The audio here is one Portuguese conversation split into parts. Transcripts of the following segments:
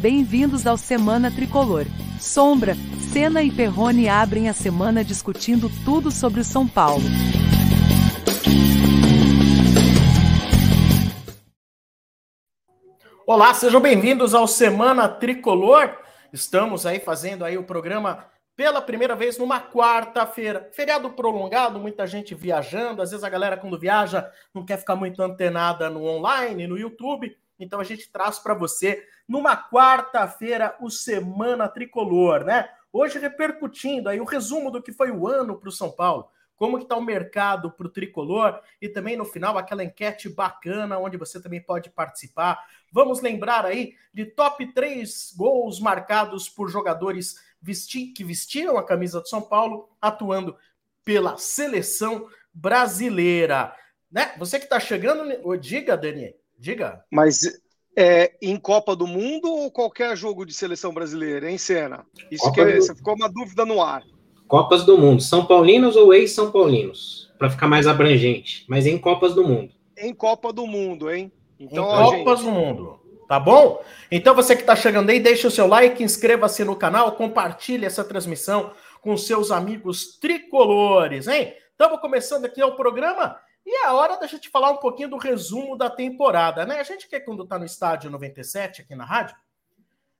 Bem-vindos ao Semana Tricolor. Sombra, Senna e Perrone abrem a semana discutindo tudo sobre o São Paulo. Olá, sejam bem-vindos ao Semana Tricolor. Estamos aí fazendo aí o programa pela primeira vez numa quarta-feira. Feriado prolongado, muita gente viajando. Às vezes a galera, quando viaja, não quer ficar muito antenada no online, no YouTube. Então a gente traz para você numa quarta-feira o Semana Tricolor, né? Hoje repercutindo aí o resumo do que foi o ano para o São Paulo. Como que está o mercado para o tricolor e também no final aquela enquete bacana onde você também pode participar. Vamos lembrar aí de top 3 gols marcados por jogadores vesti que vestiram a camisa do São Paulo, atuando pela seleção brasileira. Né? Você que está chegando, diga, Dani, diga. Mas é, em Copa do Mundo ou qualquer jogo de seleção brasileira, hein, Senna? Isso que é, do... ficou uma dúvida no ar. Copas do Mundo, São Paulinos ou ex-São Paulinos? Para ficar mais abrangente, mas em Copas do Mundo. Em Copa do Mundo, hein? Então, em Copas gente... do Mundo. Tá bom? Então você que está chegando aí, deixa o seu like, inscreva-se no canal, compartilhe essa transmissão com seus amigos tricolores, hein? Estamos começando aqui o programa e é hora da gente falar um pouquinho do resumo da temporada, né? A gente que quando está no estádio 97 aqui na rádio,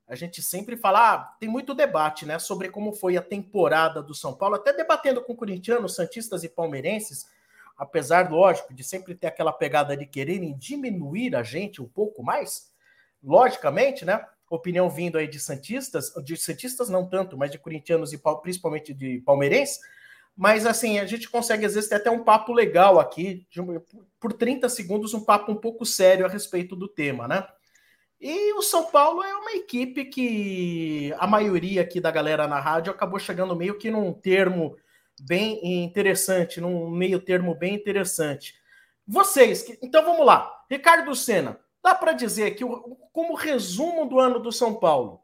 a gente sempre fala, ah, tem muito debate, né, sobre como foi a temporada do São Paulo, até debatendo com corintianos, santistas e palmeirenses, apesar, lógico, de sempre ter aquela pegada de quererem diminuir a gente um pouco mais, logicamente, né? Opinião vindo aí de Santistas, de Santistas não tanto, mas de corintianos e principalmente de palmeirenses. Mas assim, a gente consegue às vezes ter até um papo legal aqui, de, por 30 segundos, um papo um pouco sério a respeito do tema, né? E o São Paulo é uma equipe que a maioria aqui da galera na rádio acabou chegando meio que num termo bem interessante, num meio termo bem interessante. Vocês, então vamos lá. Ricardo Senna, Dá para dizer que, como resumo do ano do São Paulo,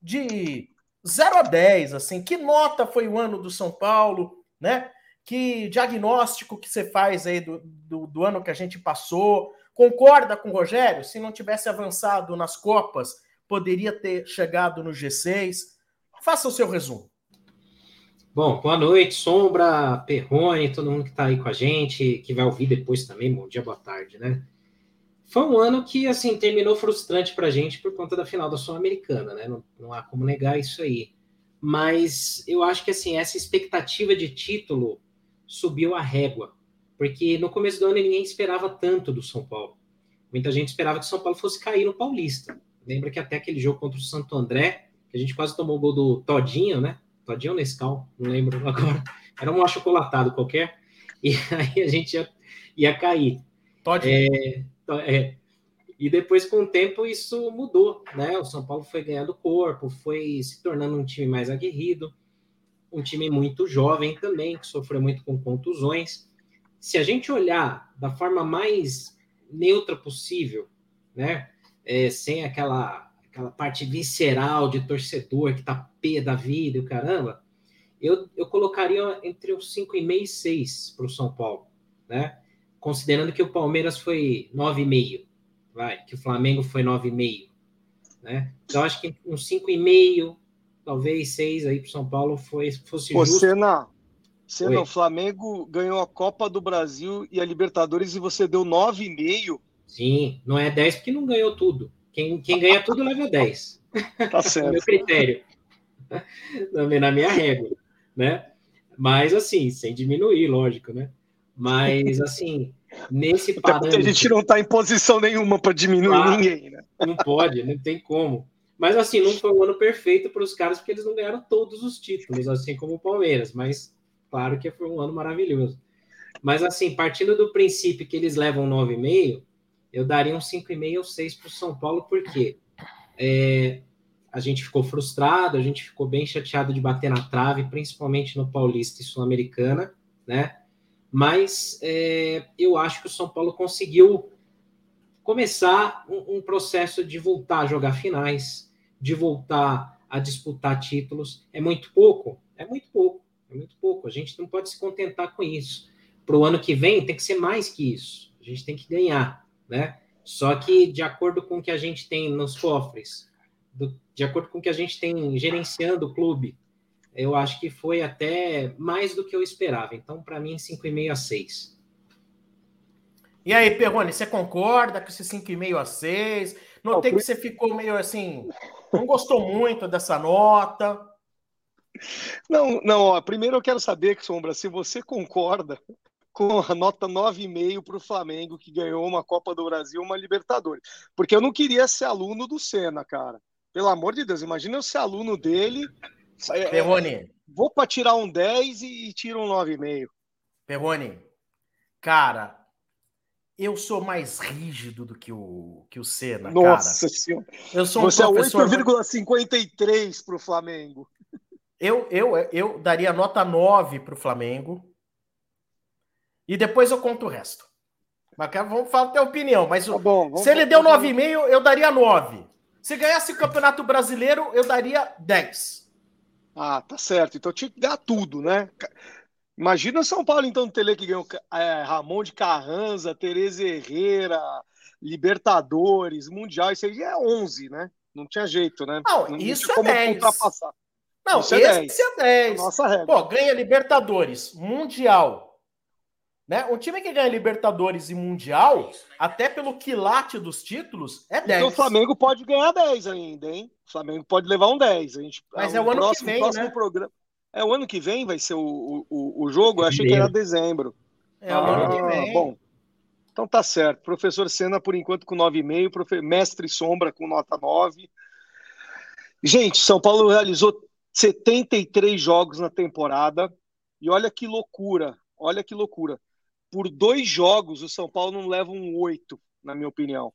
de 0 a 10, assim, que nota foi o ano do São Paulo, né? Que diagnóstico que você faz aí do, do, do ano que a gente passou? Concorda com o Rogério? Se não tivesse avançado nas Copas, poderia ter chegado no G6? Faça o seu resumo. Bom, boa noite, Sombra, Perrone, todo mundo que está aí com a gente, que vai ouvir depois também. Bom dia, boa tarde, né? Foi um ano que, assim, terminou frustrante para a gente por conta da final da Sul-Americana, né? Não, não há como negar isso aí. Mas eu acho que, assim, essa expectativa de título subiu a régua. Porque no começo do ano ninguém esperava tanto do São Paulo. Muita gente esperava que o São Paulo fosse cair no Paulista. Lembra que até aquele jogo contra o Santo André, que a gente quase tomou o gol do Todinho, né? Todinho ou Nescau, não lembro agora. Era um achocolatado qualquer. E aí a gente ia, ia cair. Todinho. É, é, e depois, com o tempo, isso mudou, né? O São Paulo foi ganhando corpo, foi se tornando um time mais aguerrido, um time muito jovem também, que sofreu muito com contusões. Se a gente olhar da forma mais neutra possível, né? É, sem aquela, aquela parte visceral de torcedor que tá pé da vida e o caramba, eu, eu colocaria entre os 5,5 e 6 para o São Paulo, né? considerando que o Palmeiras foi 9,5, vai, que o Flamengo foi 9,5, né? Então acho que uns 5,5, talvez 6 aí para São Paulo foi fosse Pô, justo. Senna, Senna, o Flamengo ganhou a Copa do Brasil e a Libertadores e você deu 9,5. Sim, não é 10 porque não ganhou tudo. Quem, quem ganha tudo leva 10. Tá certo. meu critério. Na minha régua, né? Mas assim, sem diminuir, lógico, né? Mas, assim, nesse parâmetro... A gente não está em posição nenhuma para diminuir claro, ninguém, né? Não pode, não tem como. Mas, assim, não foi um ano perfeito para os caras, porque eles não ganharam todos os títulos, assim como o Palmeiras. Mas, claro que foi um ano maravilhoso. Mas, assim, partindo do princípio que eles levam 9,5, eu daria um 5,5 ou 6 para o São Paulo, porque é, a gente ficou frustrado, a gente ficou bem chateado de bater na trave, principalmente no Paulista e Sul-Americana, né? Mas é, eu acho que o São Paulo conseguiu começar um, um, processo de voltar a jogar finais, de voltar a disputar títulos. É muito pouco? É muito pouco, é muito pouco. A gente não pode se contentar com isso. Para o ano que vem tem que ser mais que isso. A gente tem que ganhar, né? Só que de acordo com o que a gente tem nos cofres do, de acordo com o que a gente tem gerenciando o clube, eu acho que foi até mais do que eu esperava. Então, para mim, 5,5 a 6. E aí, Perrone, você concorda com esse 5,5 a 6? Notei que você ficou meio assim, não gostou muito dessa nota. Não, não, ó, primeiro eu quero saber, Sombra, se você concorda com a nota 9,5 para o Flamengo, que ganhou uma Copa do Brasil, uma Libertadores. Porque eu não queria ser aluno do Senna, cara. Pelo amor de Deus, imagina eu ser aluno dele. É, Perrone. Vou para tirar um 10 e, e tiro um 9,5. Perrone, cara, eu sou mais rígido do que o, que o Senna, Nossa cara. senhora. Eu sou um Você professor... é 8,53 para o Flamengo. Eu, eu, eu daria nota 9 para o Flamengo. E depois eu conto o resto. Mas vamos falar a opinião. Mas tá bom, se ele deu 9,5, eu daria 9. Se ganhasse o Campeonato Brasileiro, eu daria 10. Ah, tá certo. Então tinha que dar tudo, né? Imagina São Paulo, então, Tele que ganhou é, Ramon de Carranza, Tereza Herrera, Libertadores, Mundial. Isso aí é 11, né? Não tinha jeito, né? Não, não isso é 10. Ultrapassar. Não, isso é esse 10. é 10. Nossa regra. Pô, ganha Libertadores, Mundial, né? Um time que ganha Libertadores e Mundial, até pelo quilate dos títulos, é 10. Então o Flamengo pode ganhar 10 ainda, hein? O Flamengo pode levar um 10. A gente, Mas é o ano próximo, que vem, próximo né? Programa, é o ano que vem vai ser o, o, o jogo? Eu achei que era dezembro. É o ah, ano que vem. Bom, então tá certo. Professor Senna, por enquanto, com 9,5. Profe... Mestre Sombra, com nota 9. Gente, São Paulo realizou 73 jogos na temporada. E olha que loucura. Olha que loucura por dois jogos, o São Paulo não leva um oito, na minha opinião.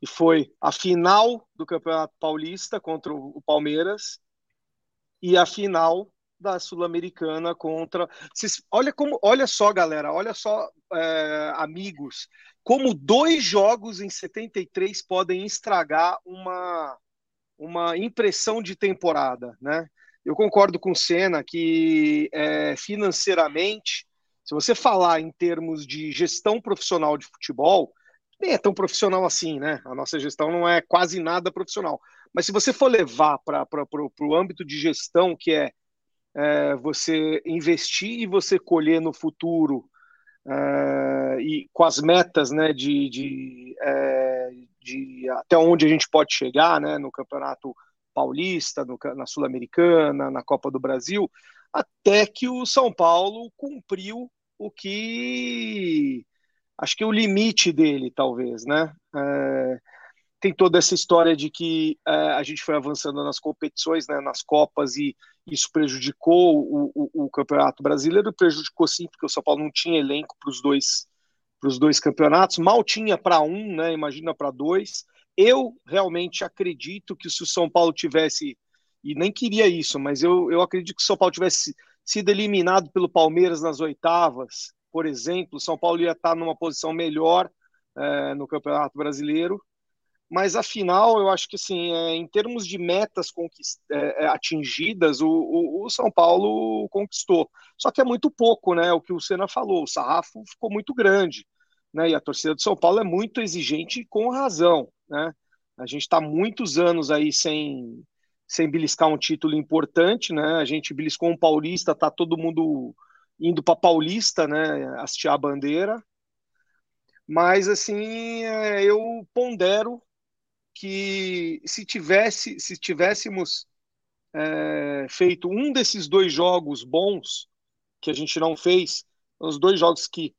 E foi a final do Campeonato Paulista contra o Palmeiras e a final da Sul-Americana contra. olha como, olha só, galera, olha só, é, amigos, como dois jogos em 73 podem estragar uma uma impressão de temporada, né? Eu concordo com o Senna que é, financeiramente se você falar em termos de gestão profissional de futebol, nem é tão profissional assim, né? A nossa gestão não é quase nada profissional. Mas se você for levar para o âmbito de gestão, que é, é, você investir e você colher no futuro, é, e com as metas né, de, de, é, de, até onde a gente pode chegar né, no Campeonato Paulista, no, na Sul-Americana, na Copa do Brasil, até que o São Paulo cumpriu o que acho que é o limite dele, talvez, né? É, tem toda essa história de que é, a gente foi avançando nas competições, né, nas Copas, e isso prejudicou o, o, o Campeonato Brasileiro, prejudicou sim, porque o São Paulo não tinha elenco para os dois, os dois campeonatos, mal tinha para um, né, imagina para dois. Eu realmente acredito que se o São Paulo tivesse, e nem queria isso, mas eu, eu acredito que o São Paulo tivesse sido eliminado pelo Palmeiras nas oitavas, por exemplo, São Paulo ia estar numa posição melhor é, no Campeonato Brasileiro. Mas afinal, eu acho que assim, é, em termos de metas é, é, atingidas, o, o, o, São Paulo conquistou. Só que é muito pouco, né? O que o Senna falou, o sarrafo ficou muito grande, né? E a torcida do São Paulo é muito exigente com razão, né? A gente está muitos anos aí sem sem beliscar um título importante, né? A gente beliscou um paulista, tá todo mundo indo para Paulista, né? Assistir a bandeira. Mas assim, é, eu pondero que se tivesse, se tivéssemos é, feito um desses dois jogos bons que a gente não fez, os dois jogos que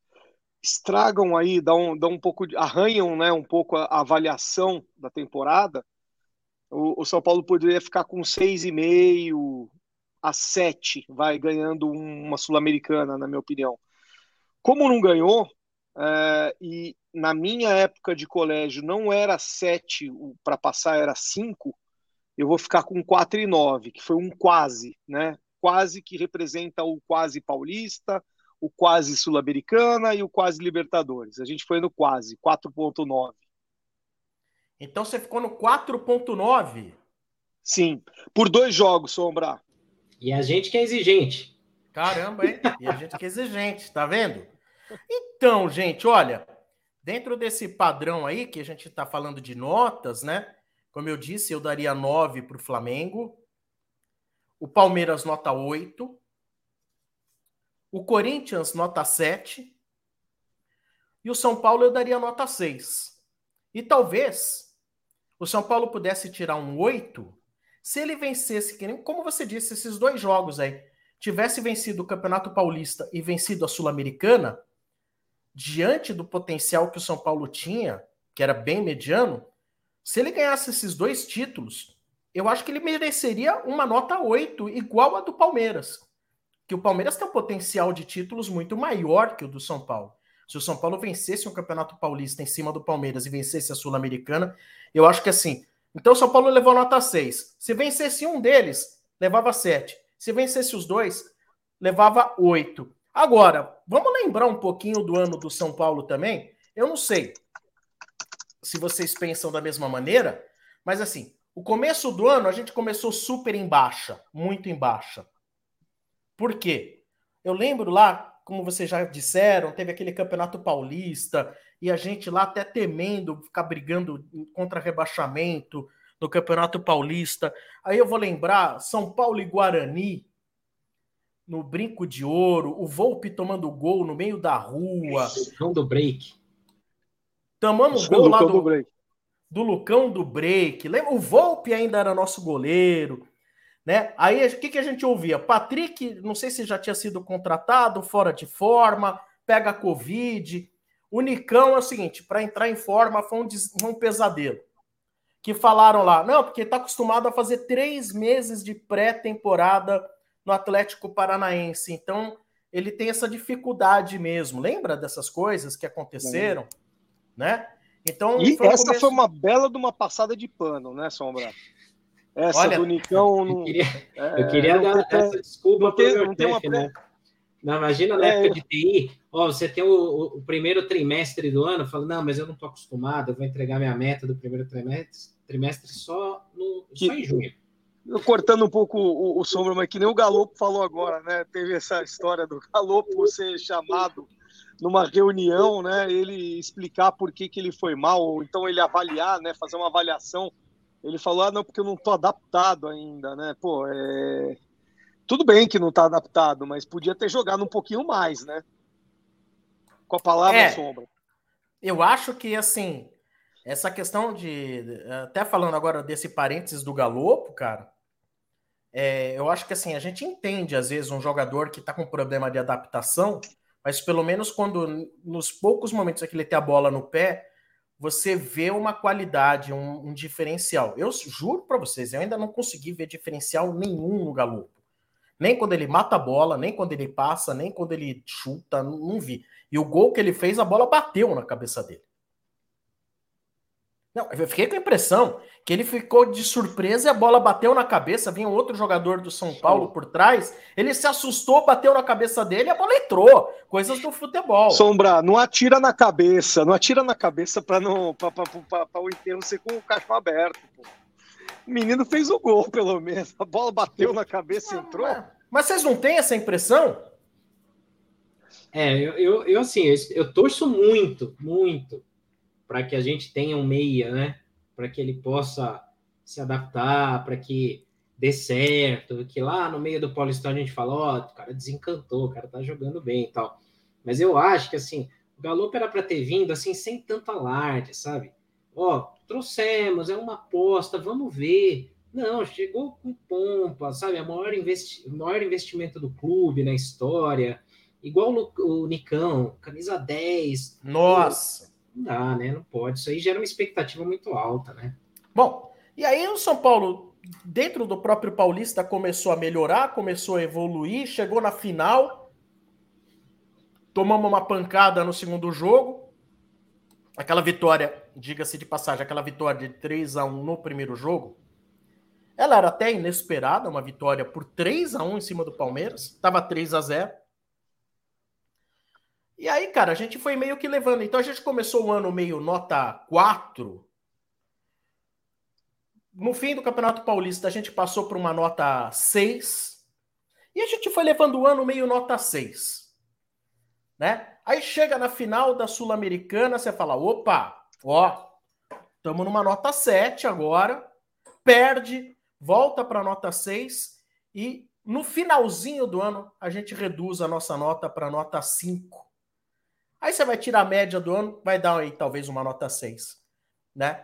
estragam aí, dão, dão um pouco, arranham, né, um pouco a avaliação da temporada o, o São Paulo poderia ficar com 6,5 a 7, vai ganhando uma Sul-Americana, na minha opinião. Como não ganhou, é, e na minha época de colégio não era 7 para passar, era 5, eu vou ficar com 4,9, que foi um quase, né? Quase que representa o quase paulista, o quase sul-americana e o quase Libertadores. A gente foi no quase, 4,9. Então você ficou no 4.9? Sim, por dois jogos, Sombra. E a gente que é exigente. Caramba, hein? E a gente que é exigente, tá vendo? Então, gente, olha, dentro desse padrão aí que a gente está falando de notas, né? Como eu disse, eu daria 9 para o Flamengo. O Palmeiras, nota 8. O Corinthians, nota 7. E o São Paulo, eu daria nota 6. E talvez o São Paulo pudesse tirar um 8 se ele vencesse, como você disse, esses dois jogos aí, tivesse vencido o Campeonato Paulista e vencido a Sul-Americana, diante do potencial que o São Paulo tinha, que era bem mediano, se ele ganhasse esses dois títulos, eu acho que ele mereceria uma nota 8, igual a do Palmeiras. Que o Palmeiras tem um potencial de títulos muito maior que o do São Paulo. Se o São Paulo vencesse um Campeonato Paulista em cima do Palmeiras e vencesse a Sul-Americana, eu acho que assim, então o São Paulo levou nota 6. Se vencesse um deles, levava 7. Se vencesse os dois, levava 8. Agora, vamos lembrar um pouquinho do ano do São Paulo também? Eu não sei se vocês pensam da mesma maneira, mas assim, o começo do ano a gente começou super em baixa, muito em baixa. Por quê? Eu lembro lá, como vocês já disseram, teve aquele campeonato paulista, e a gente lá até temendo ficar brigando contra rebaixamento no Campeonato Paulista. Aí eu vou lembrar São Paulo e Guarani no brinco de ouro, o Volpe tomando gol no meio da rua. Lucão do break. Tomamos gol lá do, do, do Lucão do break. Lembra? O Volpe ainda era nosso goleiro. Né? Aí o que, que a gente ouvia? Patrick, não sei se já tinha sido contratado, fora de forma, pega Covid. O Nicão é o seguinte: para entrar em forma foi um, um pesadelo. Que falaram lá, não, porque está acostumado a fazer três meses de pré-temporada no Atlético Paranaense. Então, ele tem essa dificuldade mesmo. Lembra dessas coisas que aconteceram? Né? Então, e foi essa começo... foi uma bela de uma passada de pano, né, Sombra? Essa Olha, do Nicão. Não, eu queria, é, eu queria dar essa desculpa para o meu chefe, né? Não, imagina na é, época de TI, ó, você tem o, o, primeiro trimestre do ano, fala, não, mas eu não estou acostumado, eu vou entregar minha meta do primeiro trimestre, trimestre só, no, só em junho. Cortando um pouco o, o sombra, mas que nem o Galopo falou agora, né? Teve essa história do Galopo ser chamado numa reunião, né? Ele explicar por que, que ele foi mal, ou então ele avaliar, né? Fazer uma avaliação. Ele falou, ah, não, porque eu não estou adaptado ainda, né? Pô, é tudo bem que não está adaptado, mas podia ter jogado um pouquinho mais, né? Com a palavra é, sombra. Eu acho que, assim, essa questão de. Até falando agora desse parênteses do Galopo, cara. É, eu acho que assim, a gente entende, às vezes, um jogador que está com problema de adaptação, mas pelo menos quando, nos poucos momentos que ele tem a bola no pé, você vê uma qualidade, um, um diferencial. Eu juro para vocês, eu ainda não consegui ver diferencial nenhum no Galopo. Nem quando ele mata a bola, nem quando ele passa, nem quando ele chuta, não, não vi. E o gol que ele fez, a bola bateu na cabeça dele. Não, eu fiquei com a impressão que ele ficou de surpresa e a bola bateu na cabeça. Vinha outro jogador do São Paulo por trás. Ele se assustou, bateu na cabeça dele e a bola entrou. Coisas do futebol. Sombra, não atira na cabeça. Não atira na cabeça para não para o enterro ser com o cachorro aberto. Pô. O menino fez o gol, pelo menos. A bola bateu na cabeça e entrou. Mas vocês não têm essa impressão? É, eu, eu, eu assim, eu, eu torço muito, muito para que a gente tenha um meia, né? Para que ele possa se adaptar, para que dê certo, que lá no meio do Paulistão a gente fala, ó, oh, o cara desencantou, o cara tá jogando bem e tal. Mas eu acho que assim, o Galo era para ter vindo assim sem tanto alarde, sabe? Ó, trouxemos, é uma aposta, vamos ver. Não, chegou com pompa, sabe? A maior, investi maior investimento do clube na história. Igual o, o Nicão, camisa 10. Nossa! Não dá, né? Não pode. Isso aí gera uma expectativa muito alta, né? Bom, e aí o São Paulo, dentro do próprio Paulista, começou a melhorar, começou a evoluir, chegou na final. Tomamos uma pancada no segundo jogo aquela vitória, diga-se de passagem, aquela vitória de 3 a 1 no primeiro jogo, ela era até inesperada, uma vitória por 3 a 1 em cima do Palmeiras, estava 3 a 0. E aí, cara, a gente foi meio que levando. Então a gente começou o ano meio nota 4. No fim do Campeonato Paulista, a gente passou por uma nota 6. E a gente foi levando o ano meio nota 6. Né? Aí chega na final da Sul-Americana, você fala: opa, ó, Estamos numa nota 7 agora, perde, volta para nota 6 e no finalzinho do ano a gente reduz a nossa nota para nota 5. Aí você vai tirar a média do ano, vai dar aí talvez uma nota 6, né?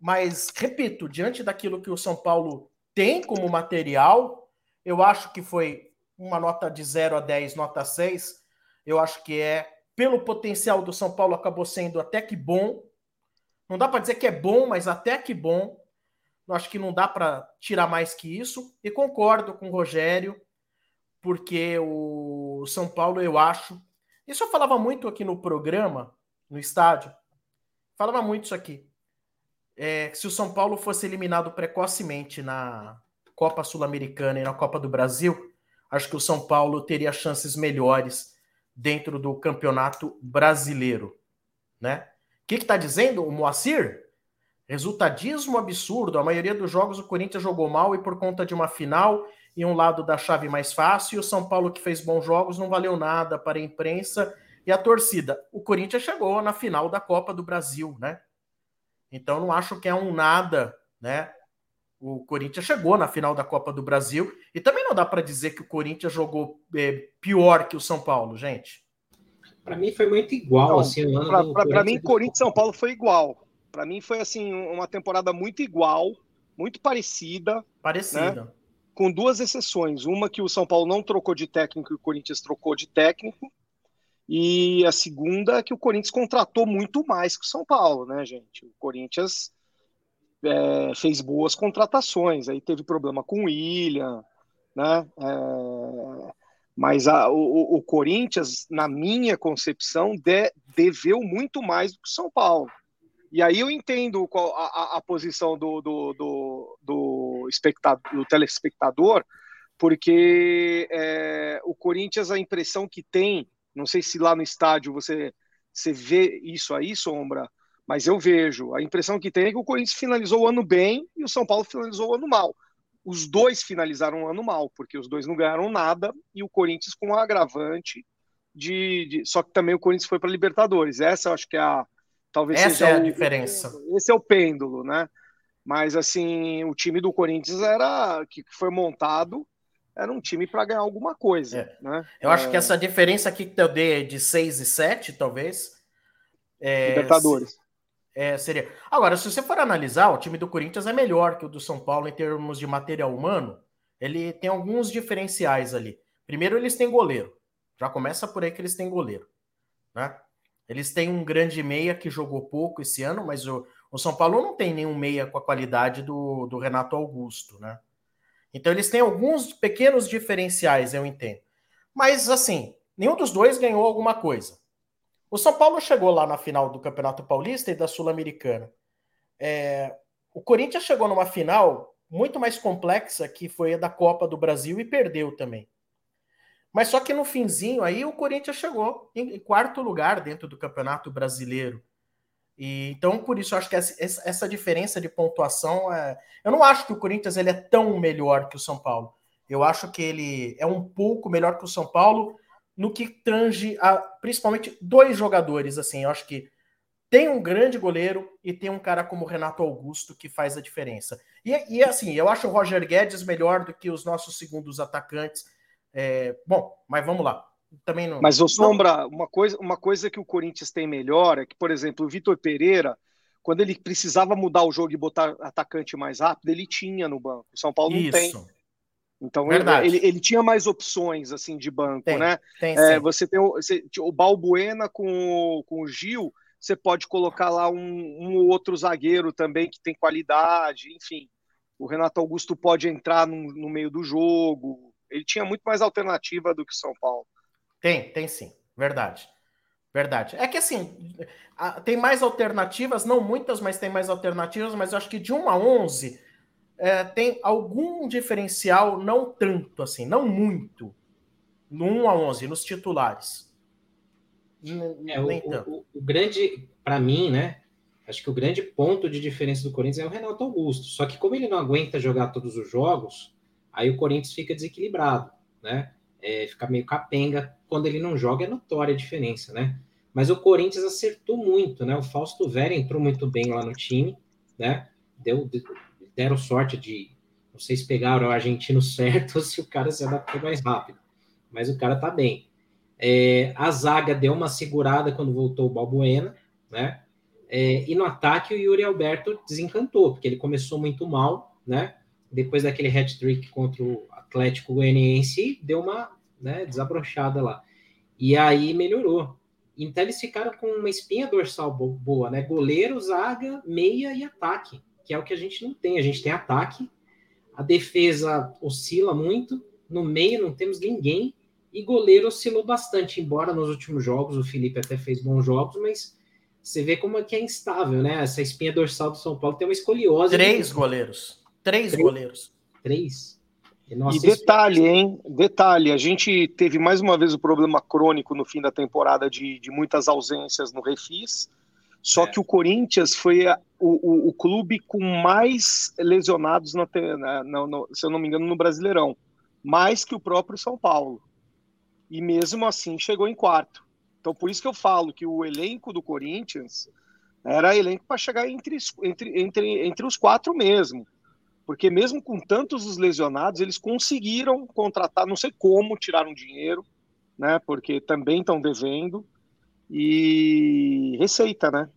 Mas repito, diante daquilo que o São Paulo tem como material, eu acho que foi uma nota de 0 a 10, nota 6. Eu acho que é pelo potencial do São Paulo acabou sendo até que bom. Não dá para dizer que é bom, mas até que bom. Eu acho que não dá para tirar mais que isso. E concordo com o Rogério, porque o São Paulo, eu acho. Isso eu falava muito aqui no programa, no estádio. Falava muito isso aqui. É, se o São Paulo fosse eliminado precocemente na Copa Sul-Americana e na Copa do Brasil, acho que o São Paulo teria chances melhores dentro do campeonato brasileiro, né? O que está dizendo o Moacir? Resultadismo absurdo. A maioria dos jogos o Corinthians jogou mal e por conta de uma final e um lado da chave mais fácil, e o São Paulo que fez bons jogos não valeu nada para a imprensa e a torcida. O Corinthians chegou na final da Copa do Brasil, né? Então não acho que é um nada, né? O Corinthians chegou na final da Copa do Brasil e também não dá para dizer que o Corinthians jogou é, pior que o São Paulo, gente. Para mim foi muito igual, então, assim. Para mim, Corinthians e São Paulo foi igual. Para mim foi assim uma temporada muito igual, muito parecida. Parecida. Né? Com duas exceções. Uma que o São Paulo não trocou de técnico e o Corinthians trocou de técnico. E a segunda é que o Corinthians contratou muito mais que o São Paulo, né, gente? O Corinthians é, fez boas contratações, aí teve problema com o William, né? É, mas a, o, o, Corinthians, na minha concepção, de, deveu muito mais do que o São Paulo. E aí eu entendo qual, a, a, posição do, do, do, do, espectador, do telespectador, porque é, o Corinthians, a impressão que tem, não sei se lá no estádio você, você vê isso aí, Sombra, mas eu vejo. A impressão que tem é que o Corinthians finalizou o ano bem e o São Paulo finalizou o ano mal. Os dois finalizaram o ano mal, porque os dois não ganharam nada e o Corinthians com um agravante de, de... Só que também o Corinthians foi para Libertadores. Essa eu acho que é a. Talvez Essa seja é a o, diferença. Esse é o pêndulo, né? Mas assim, o time do Corinthians era que foi montado era um time para ganhar alguma coisa. É. Né? Eu acho que é. essa diferença aqui que eu dei de 6 e 7, talvez. É, Libertadores. É, seria. Agora, se você for analisar, o time do Corinthians é melhor que o do São Paulo em termos de material humano. Ele tem alguns diferenciais ali. Primeiro, eles têm goleiro. Já começa por aí que eles têm goleiro. Né? Eles têm um grande meia que jogou pouco esse ano, mas o, o São Paulo não tem nenhum meia com a qualidade do, do Renato Augusto, né? Então eles têm alguns pequenos diferenciais, eu entendo. Mas assim, nenhum dos dois ganhou alguma coisa. O São Paulo chegou lá na final do Campeonato Paulista e da Sul-Americana. É, o Corinthians chegou numa final muito mais complexa que foi a da Copa do Brasil e perdeu também. Mas só que no finzinho aí o Corinthians chegou em quarto lugar dentro do Campeonato Brasileiro. E, então, por isso, eu acho que essa, essa diferença de pontuação. É... Eu não acho que o Corinthians ele é tão melhor que o São Paulo. Eu acho que ele é um pouco melhor que o São Paulo no que tange a principalmente dois jogadores. Assim, eu acho que tem um grande goleiro e tem um cara como Renato Augusto que faz a diferença. E, e assim, eu acho o Roger Guedes melhor do que os nossos segundos atacantes. É... bom, mas vamos lá também não. Mas o Sombra, uma coisa, uma coisa que o Corinthians tem melhor é que, por exemplo, o Vitor Pereira, quando ele precisava mudar o jogo e botar atacante mais rápido, ele tinha no banco. O São Paulo não tem. Então Verdade. ele, ele, tinha mais opções assim de banco, tem, né? Tem, é, você tem o, você, o Balbuena com, com o Gil, você pode colocar lá um, um outro zagueiro também que tem qualidade, enfim. O Renato Augusto pode entrar no, no meio do jogo. Ele tinha muito mais alternativa do que o São Paulo. Tem, tem sim. Verdade. Verdade. É que assim, tem mais alternativas, não muitas, mas tem mais alternativas, mas eu acho que de 1 a 11 é, tem algum diferencial, não tanto assim, não muito, no 1 a 11, nos titulares. É, o, o, o, grande, para mim, né? Acho que o grande ponto de diferença do Corinthians é o Renato Augusto. Só que como ele não aguenta jogar todos os jogos, aí o Corinthians fica desequilibrado, né? É, fica meio capenga quando ele não joga é notória a diferença, né? Mas o Corinthians acertou muito, né? O Fausto Vera entrou muito bem lá no time, né? Deu, deram sorte de, não sei se pegaram o argentino certo ou se o cara se adaptou mais rápido, mas o cara tá bem. É, a zaga deu uma segurada quando voltou o Balbuena, né? É, e no ataque o Yuri Alberto desencantou, porque ele começou muito mal, né? Depois daquele hat-trick contra o Atlético Goianiense, deu uma né, desabrochada lá. E aí melhorou. Então eles ficaram com uma espinha dorsal boa, né? Goleiro, zaga, meia e ataque, que é o que a gente não tem. A gente tem ataque, a defesa oscila muito, no meio não temos ninguém, e goleiro oscilou bastante, embora nos últimos jogos o Felipe até fez bons jogos, mas você vê como é que é instável, né? Essa espinha dorsal do São Paulo tem uma escoliose. Três de... goleiros. Três, Três goleiros. Três. E, e detalhe, hein? Detalhe, a gente teve mais uma vez o problema crônico no fim da temporada de, de muitas ausências no Refis. Só é. que o Corinthians foi a, o, o, o, clube com mais lesionados, na, na, na, se eu não me engano, no Brasileirão. Mais que o próprio São Paulo. E mesmo assim chegou em quarto. Então, por isso que eu falo que o elenco do Corinthians era elenco para chegar entre, entre, entre, entre os quatro mesmo. Porque mesmo com tantos os lesionados, eles conseguiram contratar, não sei como, tiraram dinheiro, né? Porque também estão devendo. E receita, né?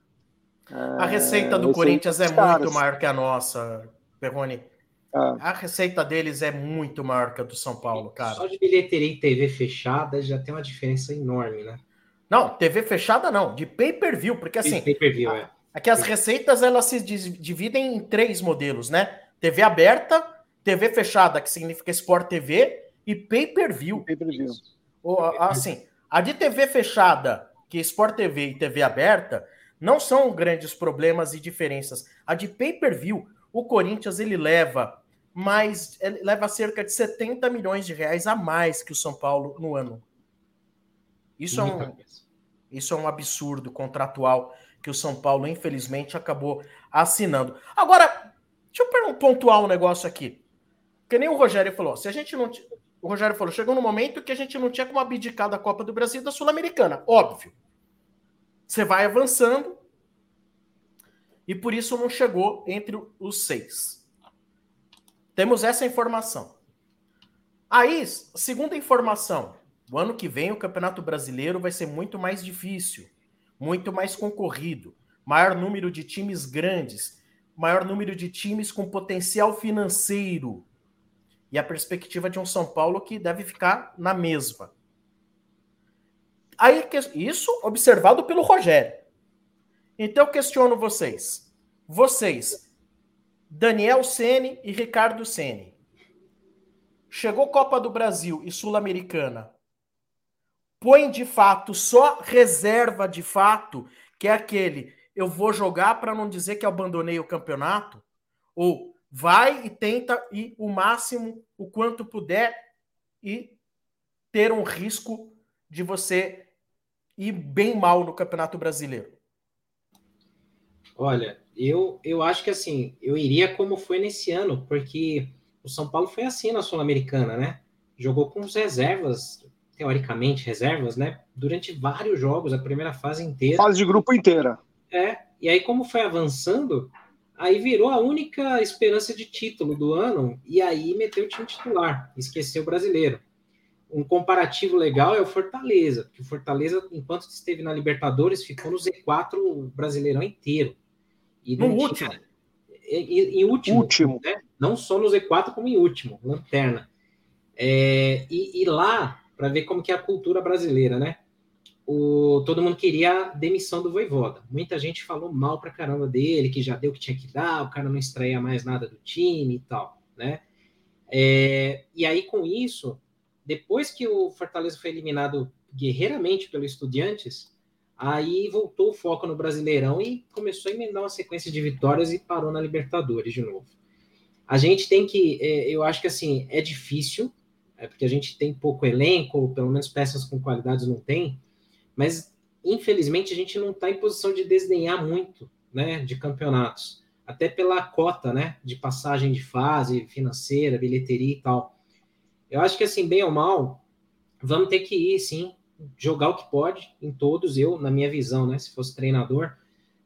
A receita do é, Corinthians é muito maior que a nossa, Perrone. Ah. A receita deles é muito maior que a do São Paulo, cara. Só de bilheteria e TV fechada já tem uma diferença enorme, né? Não, TV fechada não, de pay-per-view, porque assim. Pay-per-view, é. Aqui as receitas elas se dividem em três modelos, né? TV aberta, TV fechada, que significa Sport TV, e pay-per-view. Pay-per-view. Assim, a de TV fechada, que é Sport TV e TV aberta, não são grandes problemas e diferenças. A de pay-per-view, o Corinthians ele leva mais, ele leva cerca de 70 milhões de reais a mais que o São Paulo no ano. Isso é um, isso é um absurdo contratual que o São Paulo, infelizmente, acabou assinando. Agora, deixa eu pontuar um negócio aqui. Que nem o Rogério falou. Se a gente não. O Rogério falou: chegou no momento que a gente não tinha como abdicar da Copa do Brasil e da Sul-Americana. Óbvio. Você vai avançando. E por isso não chegou entre os seis. Temos essa informação. Aí, segunda informação. O ano que vem o Campeonato Brasileiro vai ser muito mais difícil, muito mais concorrido, maior número de times grandes, maior número de times com potencial financeiro. E a perspectiva de um São Paulo que deve ficar na mesma. Aí isso observado pelo Rogério. Então eu questiono vocês. Vocês, Daniel Ceni e Ricardo Ceni. Chegou Copa do Brasil e Sul-Americana põe de fato só reserva de fato, que é aquele eu vou jogar para não dizer que abandonei o campeonato, ou vai e tenta ir o máximo, o quanto puder e ter um risco de você ir bem mal no Campeonato Brasileiro? Olha, eu, eu acho que assim, eu iria como foi nesse ano, porque o São Paulo foi assim na Sul-Americana, né? Jogou com as reservas, teoricamente, reservas, né? Durante vários jogos, a primeira fase inteira. Fase de grupo inteira. É, e aí, como foi avançando, aí virou a única esperança de título do ano, e aí meteu o time titular, esqueceu o brasileiro. Um comparativo legal é o Fortaleza, porque o Fortaleza, enquanto esteve na Libertadores, ficou no Z4 brasileirão inteiro. E no último. Em, em último. último. Né? Não só no Z4, como em último, lanterna. É, e, e lá para ver como que é a cultura brasileira, né? O, todo mundo queria a demissão do Voivoda. Muita gente falou mal pra caramba dele, que já deu o que tinha que dar, o cara não extraía mais nada do time e tal, né? É, e aí, com isso, depois que o Fortaleza foi eliminado guerreiramente pelo Estudiantes, aí voltou o foco no Brasileirão e começou a emendar uma sequência de vitórias e parou na Libertadores de novo. A gente tem que, é, eu acho que assim, é difícil, é porque a gente tem pouco elenco, pelo menos peças com qualidades não tem, mas infelizmente a gente não está em posição de desdenhar muito né, de campeonatos, até pela cota né, de passagem de fase financeira, bilheteria e tal. Eu acho que assim, bem ou mal, vamos ter que ir sim, jogar o que pode em todos, eu, na minha visão, né, se fosse treinador,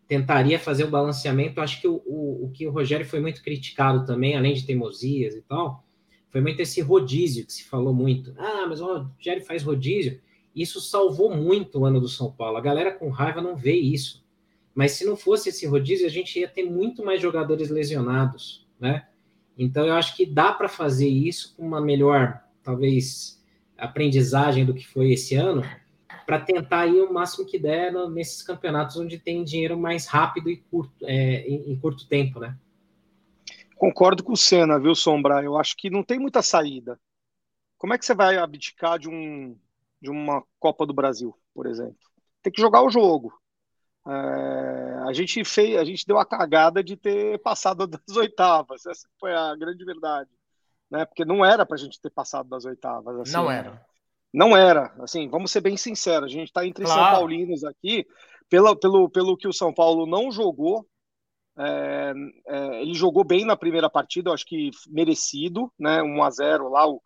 tentaria fazer o balanceamento. Acho que o, o, o, que o Rogério foi muito criticado também, além de teimosias e tal, foi muito esse rodízio que se falou muito. Ah, mas o Rogério faz rodízio. Isso salvou muito o ano do São Paulo. A galera com raiva não vê isso. Mas se não fosse esse rodízio, a gente ia ter muito mais jogadores lesionados, né? Então eu acho que dá para fazer isso com uma melhor, talvez, aprendizagem do que foi esse ano, para tentar ir o máximo que der nesses campeonatos onde tem dinheiro mais rápido e curto, é, em, curto tempo, né? Concordo com o Senna, viu, Sombra? Eu acho que não tem muita saída. Como é que você vai abdicar de, um, de uma Copa do Brasil, por exemplo? Tem que jogar o jogo. É, a gente fez, a gente deu a cagada de ter passado das oitavas. Essa foi a grande verdade, né? Porque não era para a gente ter passado das oitavas. Assim, não era. Não era, assim, vamos ser bem sinceros, a gente está entre claro. São Paulinos aqui, pela, pelo, pelo que o São Paulo não jogou, é, é, ele jogou bem na primeira partida, eu acho que merecido, né, 1 a 0 lá, o,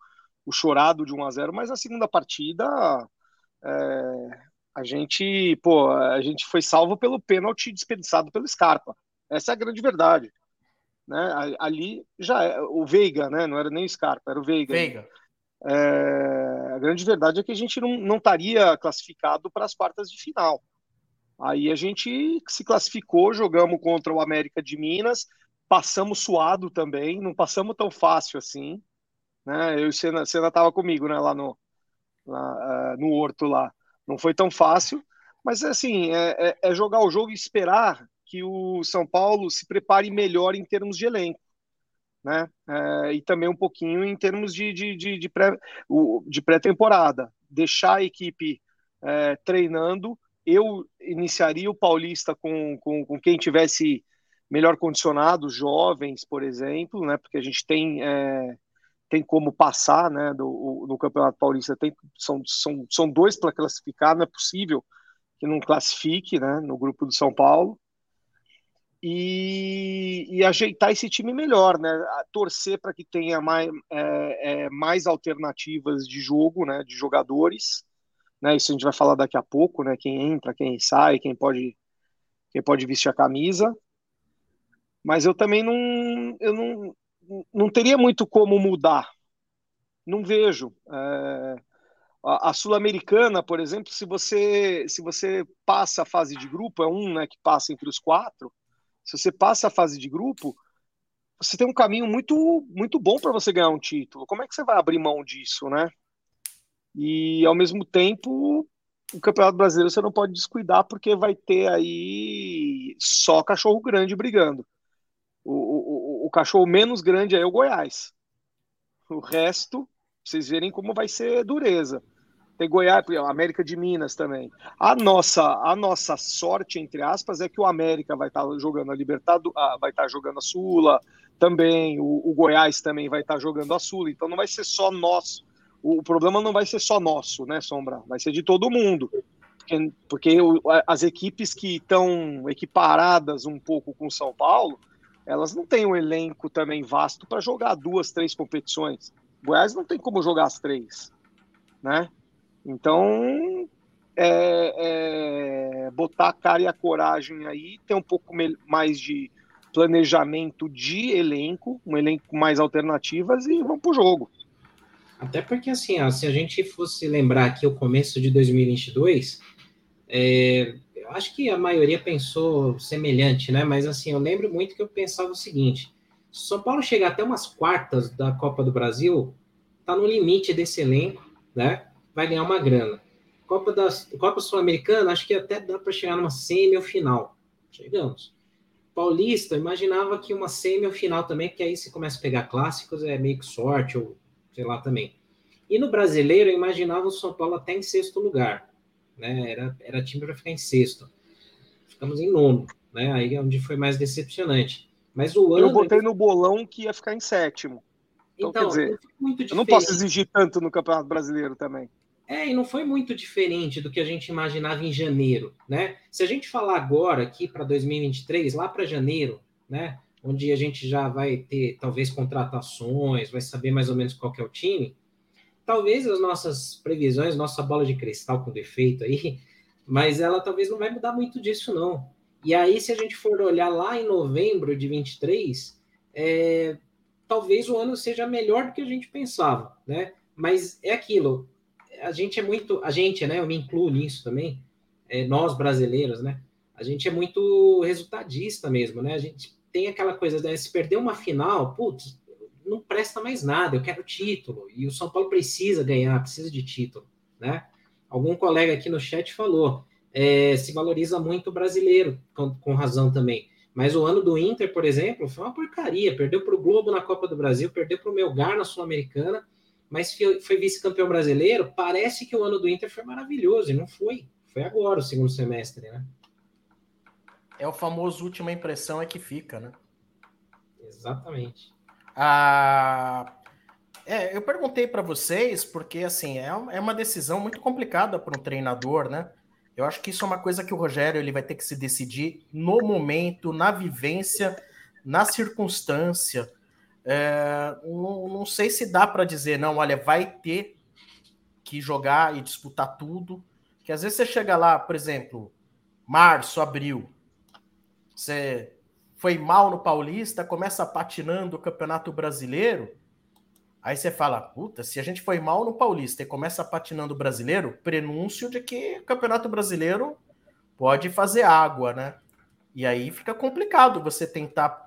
o chorado de 1 a 0 mas a segunda partida é, a gente, pô, a gente foi salvo pelo pênalti desperdiçado pelo Scarpa, essa é a grande verdade, né, ali já é, o Veiga, né, não era nem o Scarpa, era o Veiga. Veiga. É, a grande verdade é que a gente não, não estaria classificado para as quartas de final. Aí a gente se classificou, jogamos contra o América de Minas, passamos suado também, não passamos tão fácil assim. Né? Eu e o Senna estava comigo né, lá, no, lá, uh, no Horto lá. Não foi tão fácil, mas assim, é, é, é jogar o jogo e esperar que o São Paulo se prepare melhor em termos de elenco né? É, e também um pouquinho em termos de, de, de, de, pré, de pré-temporada. Deixar a equipe é, treinando. Eu iniciaria o Paulista com, com, com quem tivesse melhor condicionado, jovens, por exemplo, né? Porque a gente tem. É, tem como passar né, do, no Campeonato Paulista, tem, são, são, são dois para classificar, não é possível que não classifique né, no grupo do São Paulo e, e, ajeitar esse time melhor, né? torcer para que tenha mais, é, é, mais alternativas de jogo, né? De jogadores, né? Isso a gente vai falar daqui a pouco, né? Quem entra, quem sai, quem pode, quem pode vestir a camisa. Mas eu também não, eu não, não teria muito como mudar. Não vejo. É, a, a sul-americana, por exemplo, se você se você passa a fase de grupo, é um, né? Que passa entre os quatro se você passa a fase de grupo, você tem um caminho muito muito bom para você ganhar um título. Como é que você vai abrir mão disso, né? E ao mesmo tempo, o Campeonato Brasileiro você não pode descuidar porque vai ter aí só cachorro grande brigando. O, cachorro menos grande é o Goiás. O resto, vocês verem como vai ser dureza tem Goiás, América de Minas também. A nossa, a nossa sorte, entre aspas, é que o América vai estar tá jogando a Libertadores, ah, vai estar tá jogando a Sula também, o, o, Goiás também vai estar tá jogando a Sula, então não vai ser só nosso. O, o, problema não vai ser só nosso, né, Sombra? Vai ser de todo mundo. Porque, porque as equipes que estão equiparadas um pouco com São Paulo, elas não têm um elenco também vasto para jogar duas, três competições. Goiás não tem como jogar as três, né? Então, é, é, botar a cara e a coragem aí, ter um pouco mais de planejamento de elenco, um elenco com mais alternativas e vamos pro jogo. Até porque, assim, ó, se a gente fosse lembrar aqui o começo de 2022, é, eu acho que a maioria pensou semelhante, né? Mas, assim, eu lembro muito que eu pensava o seguinte: se São Paulo chegar até umas quartas da Copa do Brasil, tá no limite desse elenco, né? vai ganhar uma grana. Copa, das, Copa Sul-Americana, acho que até dá para chegar numa semi ou final. Chegamos. Paulista, imaginava que uma semi ou final também, porque aí você começa a pegar clássicos, é meio que sorte, ou sei lá também. E no brasileiro, eu imaginava o São Paulo até em sexto lugar. Né? Era, era time para ficar em sexto. Ficamos em nono, né? Aí é onde foi mais decepcionante. Mas o ano. Eu botei no bolão que ia ficar em sétimo. Então, então quer dizer, eu não posso exigir tanto no Campeonato Brasileiro também. É, e não foi muito diferente do que a gente imaginava em janeiro, né? Se a gente falar agora aqui para 2023, lá para janeiro, né, onde a gente já vai ter talvez contratações, vai saber mais ou menos qual é o time, talvez as nossas previsões, nossa bola de cristal com defeito aí, mas ela talvez não vai mudar muito disso não. E aí, se a gente for olhar lá em novembro de 23, é, talvez o ano seja melhor do que a gente pensava, né? Mas é aquilo, a gente é muito, a gente, né? Eu me incluo nisso também, é, nós brasileiros, né? A gente é muito resultadista mesmo, né? A gente tem aquela coisa, né? se perder uma final, putz, não presta mais nada, eu quero título. E o São Paulo precisa ganhar, precisa de título, né? Algum colega aqui no chat falou, é, se valoriza muito o brasileiro, com, com, razão também. Mas o ano do Inter, por exemplo, foi uma porcaria. Perdeu para o Globo na Copa do Brasil, perdeu para o Melgar na Sul-Americana, mas foi, foi vice-campeão brasileiro. Parece que o ano do Inter foi maravilhoso, e não foi. Foi agora o segundo semestre, né? É o famoso última impressão é que fica, né? Exatamente. Ah, é, eu perguntei para vocês porque assim é, é uma decisão muito complicada para um treinador, né? Eu acho que isso é uma coisa que o Rogério ele vai ter que se decidir no momento, na vivência, na circunstância. É, não, não sei se dá para dizer, não, olha, vai ter que jogar e disputar tudo. Que às vezes você chega lá, por exemplo, março, abril, você foi mal no Paulista, começa patinando o Campeonato Brasileiro, aí você fala, puta, se a gente foi mal no Paulista e começa patinando o Brasileiro, prenúncio de que o Campeonato Brasileiro pode fazer água, né? E aí fica complicado você tentar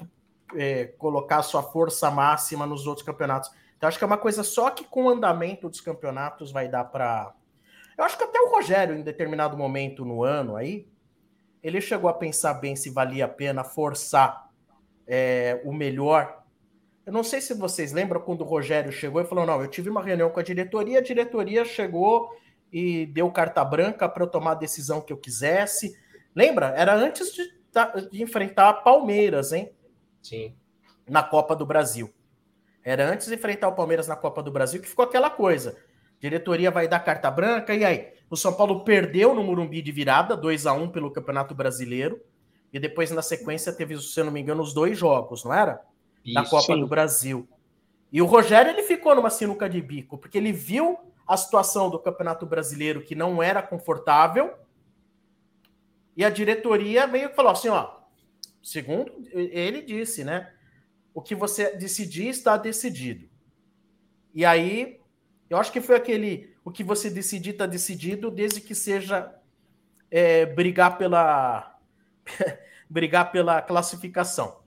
é, colocar sua força máxima nos outros campeonatos. Então acho que é uma coisa só que com o andamento dos campeonatos vai dar para. Eu acho que até o Rogério, em determinado momento no ano aí, ele chegou a pensar bem se valia a pena forçar é, o melhor. Eu não sei se vocês lembram quando o Rogério chegou e falou: não, eu tive uma reunião com a diretoria, a diretoria chegou e deu carta branca para eu tomar a decisão que eu quisesse. Lembra? Era antes de, de enfrentar a Palmeiras, hein? Sim. Na Copa do Brasil. Era antes de enfrentar o Palmeiras na Copa do Brasil que ficou aquela coisa. Diretoria vai dar carta branca, e aí? O São Paulo perdeu no Murumbi de virada, 2 a 1 pelo Campeonato Brasileiro. E depois, na sequência, teve, se eu não me engano, os dois jogos, não era? Isso, da Copa do Brasil. E o Rogério ele ficou numa sinuca de bico, porque ele viu a situação do Campeonato Brasileiro que não era confortável. E a diretoria meio que falou assim: ó, segundo ele disse, né? O que você decidir está decidido. E aí eu acho que foi aquele. O que você decidir está decidido, desde que seja é, brigar pela. brigar pela classificação.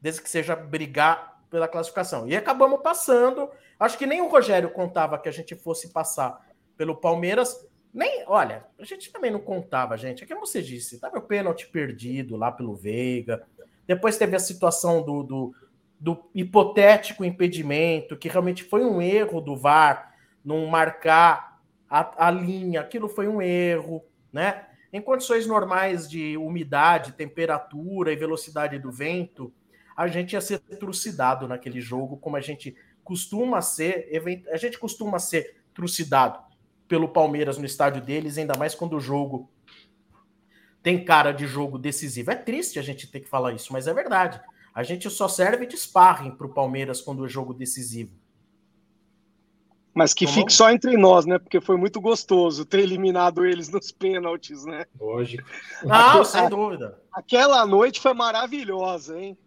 Desde que seja brigar pela classificação. E acabamos passando. Acho que nem o Rogério contava que a gente fosse passar pelo Palmeiras. Nem, olha, a gente também não contava, gente. É que você disse, tava o pênalti perdido lá pelo Veiga. Depois teve a situação do, do, do hipotético impedimento, que realmente foi um erro do VAR não marcar a, a linha, aquilo foi um erro, né? Em condições normais de umidade, temperatura e velocidade do vento, a gente ia ser trucidado naquele jogo, como a gente costuma ser, a gente costuma ser trucidado pelo Palmeiras no estádio deles, ainda mais quando o jogo tem cara de jogo decisivo. É triste a gente ter que falar isso, mas é verdade. A gente só serve de sparring para o Palmeiras quando é jogo decisivo. Mas que fique só entre nós, né? Porque foi muito gostoso ter eliminado eles nos pênaltis, né? Lógico. Não, sem dúvida. Aquela noite foi maravilhosa, hein?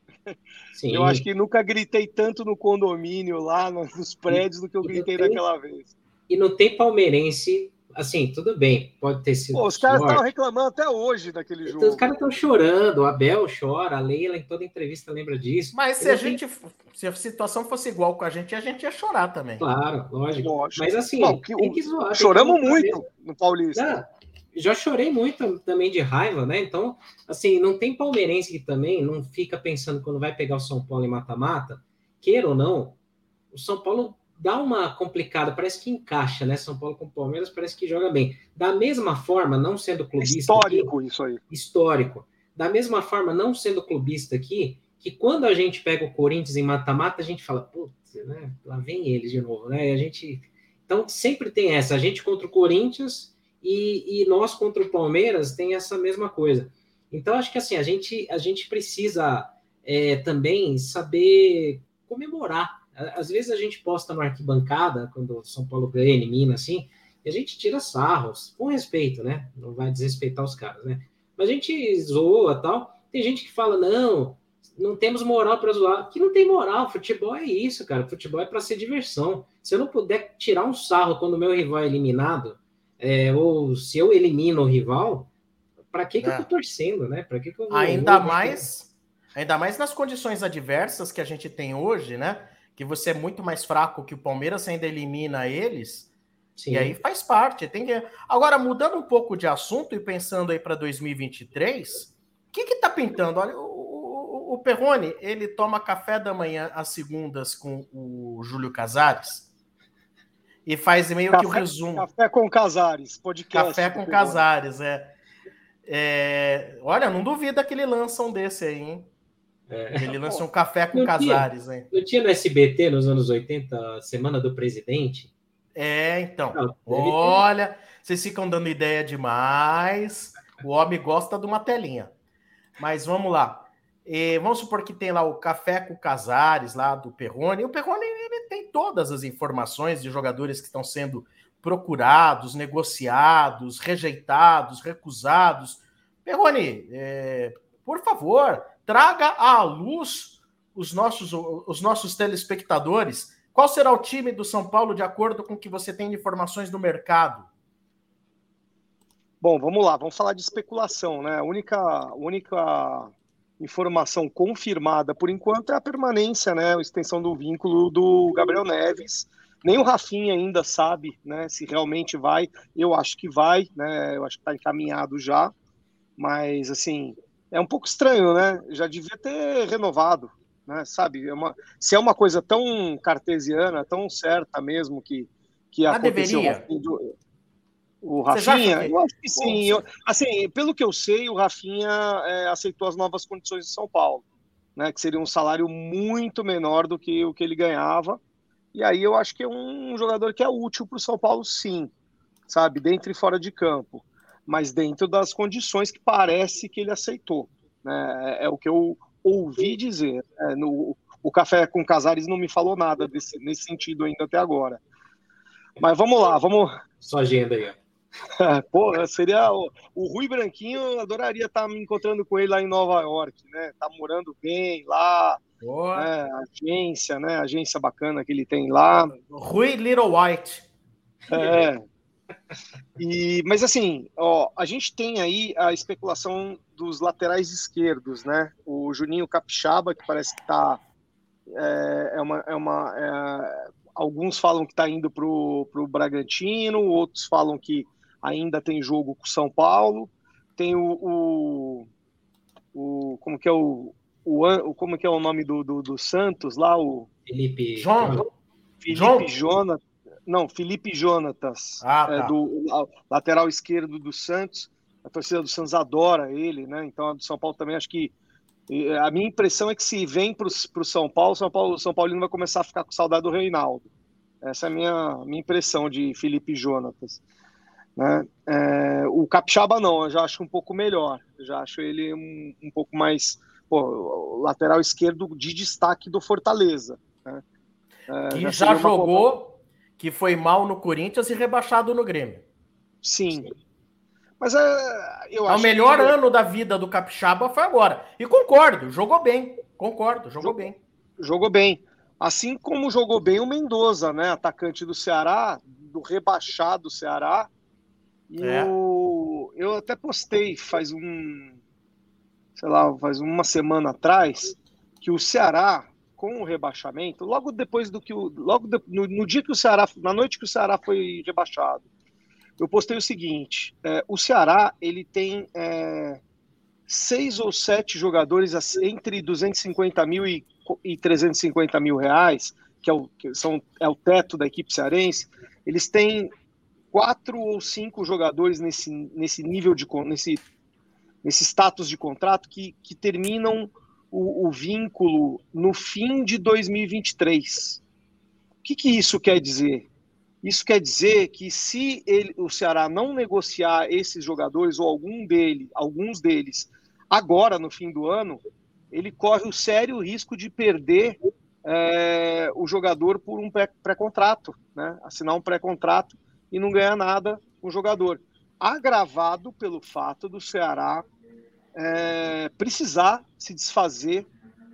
Sim. Eu acho que nunca gritei tanto no condomínio lá, nos prédios, do que eu gritei tem... daquela vez. E não tem palmeirense assim, tudo bem, pode ter sido. Pô, os caras estavam reclamando até hoje daquele então, jogo. Os caras estão chorando, o Abel chora, a Leila em toda entrevista lembra disso. Mas se a gente, se a situação fosse igual com a gente, a gente ia chorar também. Claro, lógico. lógico. Mas assim, Não, tem que zoar, choramos que muito no Paulista. já chorei muito também de raiva, né? Então, assim, não tem palmeirense que também não fica pensando quando vai pegar o São Paulo em mata-mata, queira ou não, o São Paulo dá uma complicada, parece que encaixa, né? São Paulo com Palmeiras parece que joga bem. Da mesma forma, não sendo clubista. Histórico aqui, isso aí. Histórico. Da mesma forma, não sendo clubista aqui, que quando a gente pega o Corinthians em mata-mata, a gente fala, putz, né? Lá vem eles de novo, né? E a gente. Então sempre tem essa, a gente contra o Corinthians e, e nós contra o Palmeiras tem essa mesma coisa. Então, acho que assim, a gente, a gente precisa é, também saber comemorar às vezes a gente posta no arquibancada, quando São Paulo ganha, elimina, assim, e a gente tira sarros, com respeito, né? Não vai desrespeitar os caras, né? Mas a gente zoa tal. Tem gente que fala, não, não temos moral para zoar. Que não tem moral, futebol é isso, cara. Futebol é para ser diversão. Se eu não puder tirar um sarro quando o meu rival é eliminado, é, ou se eu elimino o rival, para que, que é. eu tô torcendo, né? Para que, que eu Ainda mais, ainda mais nas condições adversas que a gente tem hoje, né? Que você é muito mais fraco que o Palmeiras ainda elimina eles. Sim. E aí faz parte. Tem que... Agora, mudando um pouco de assunto e pensando aí para 2023, o que que tá pintando? Olha, o, o, o Perrone, ele toma café da manhã às segundas com o Júlio Casares e faz meio café, que o resumo. Café com Casares, podcast. Café com Casares, é. é. Olha, não duvida que ele lança um desse aí, hein? É. Ele lança um café com não Casares, tinha, hein? Não tinha no SBT nos anos 80, Semana do Presidente? É, então. Não, olha, vocês ficam dando ideia demais. O homem gosta de uma telinha. Mas vamos lá. E vamos supor que tem lá o Café com Casares, lá do Perrone. O Perrone ele tem todas as informações de jogadores que estão sendo procurados, negociados, rejeitados, recusados. Perrone, é, por favor, traga à luz os nossos, os nossos telespectadores. Qual será o time do São Paulo de acordo com o que você tem de informações do mercado? Bom, vamos lá, vamos falar de especulação, né? A única, única informação confirmada por enquanto é a permanência, né, a extensão do vínculo do Gabriel Neves. Nem o Rafinha ainda sabe, né, se realmente vai. Eu acho que vai, né? Eu acho que está encaminhado já. Mas assim, é um pouco estranho, né? Já devia ter renovado, né? Sabe? É uma, se é uma coisa tão cartesiana, tão certa mesmo que que Mas aconteceu. Deveria. O Rafinha, que... eu acho que sim. Eu, assim, pelo que eu sei, o Rafinha é, aceitou as novas condições de São Paulo, né? Que seria um salário muito menor do que o que ele ganhava. E aí eu acho que é um jogador que é útil para o São Paulo, sim, sabe, dentro e fora de campo, mas dentro das condições que parece que ele aceitou. Né? É, é o que eu ouvi dizer. É, no, o Café com Casares não me falou nada desse, nesse sentido ainda até agora. Mas vamos lá, vamos. Sua agenda aí. Porra, seria o, o Rui Branquinho, adoraria estar me encontrando com ele lá em Nova York, né? Tá morando bem lá, né? agência, né? Agência bacana que ele tem lá. Rui Little White. É. E, mas assim, ó, a gente tem aí a especulação dos laterais esquerdos, né? O Juninho Capixaba, que parece que tá é, é uma, é uma é, alguns falam que está indo para o Bragantino, outros falam que ainda tem jogo com São Paulo, tem o, o, o como que é o, o, como que é o nome do, do, do Santos lá, o Felipe João, Felipe Jonatas, não, Felipe Jonatas, ah, é, tá. é, do lateral esquerdo do Santos, a torcida do Santos adora ele, né? Então a do São Paulo também acho que a minha impressão é que se vem para o São Paulo, São Paulo, São Paulino vai começar a ficar com saudade do Reinaldo. Essa é a minha, minha impressão de Felipe Jonatas. Né? É, o Capixaba não, eu já acho um pouco melhor. Eu já acho ele um, um pouco mais pô, lateral esquerdo de destaque do Fortaleza. Né? É, que já, já jogou, que foi mal no Corinthians e rebaixado no Grêmio. Sim. Mas é, eu é acho o melhor que... ano da vida do Capixaba foi agora. E concordo, jogou bem. Concordo, jogou, jogou bem. Jogou bem. Assim como jogou bem o Mendoza, né? Atacante do Ceará, do rebaixado Ceará, e é. o, eu até postei faz um, sei lá, faz uma semana atrás, que o Ceará, com o rebaixamento, logo depois do que o. Logo de, no, no, dia que o Ceará. Na noite que o Ceará foi rebaixado, eu postei o seguinte: é, o Ceará ele tem é, seis ou sete jogadores entre 250 mil e, e 350 mil reais, que, é o, que são, é o teto da equipe cearense, eles têm quatro ou cinco jogadores nesse, nesse nível de nesse, nesse status de contrato que, que terminam o, o vínculo no fim de 2023. O que, que isso quer dizer? Isso quer dizer que se ele, o Ceará não negociar esses jogadores ou algum dele, alguns deles agora no fim do ano, ele corre o sério risco de perder é, o jogador por um pré-contrato, né? assinar um pré-contrato e não ganhar nada com o jogador. Agravado pelo fato do Ceará é, precisar se desfazer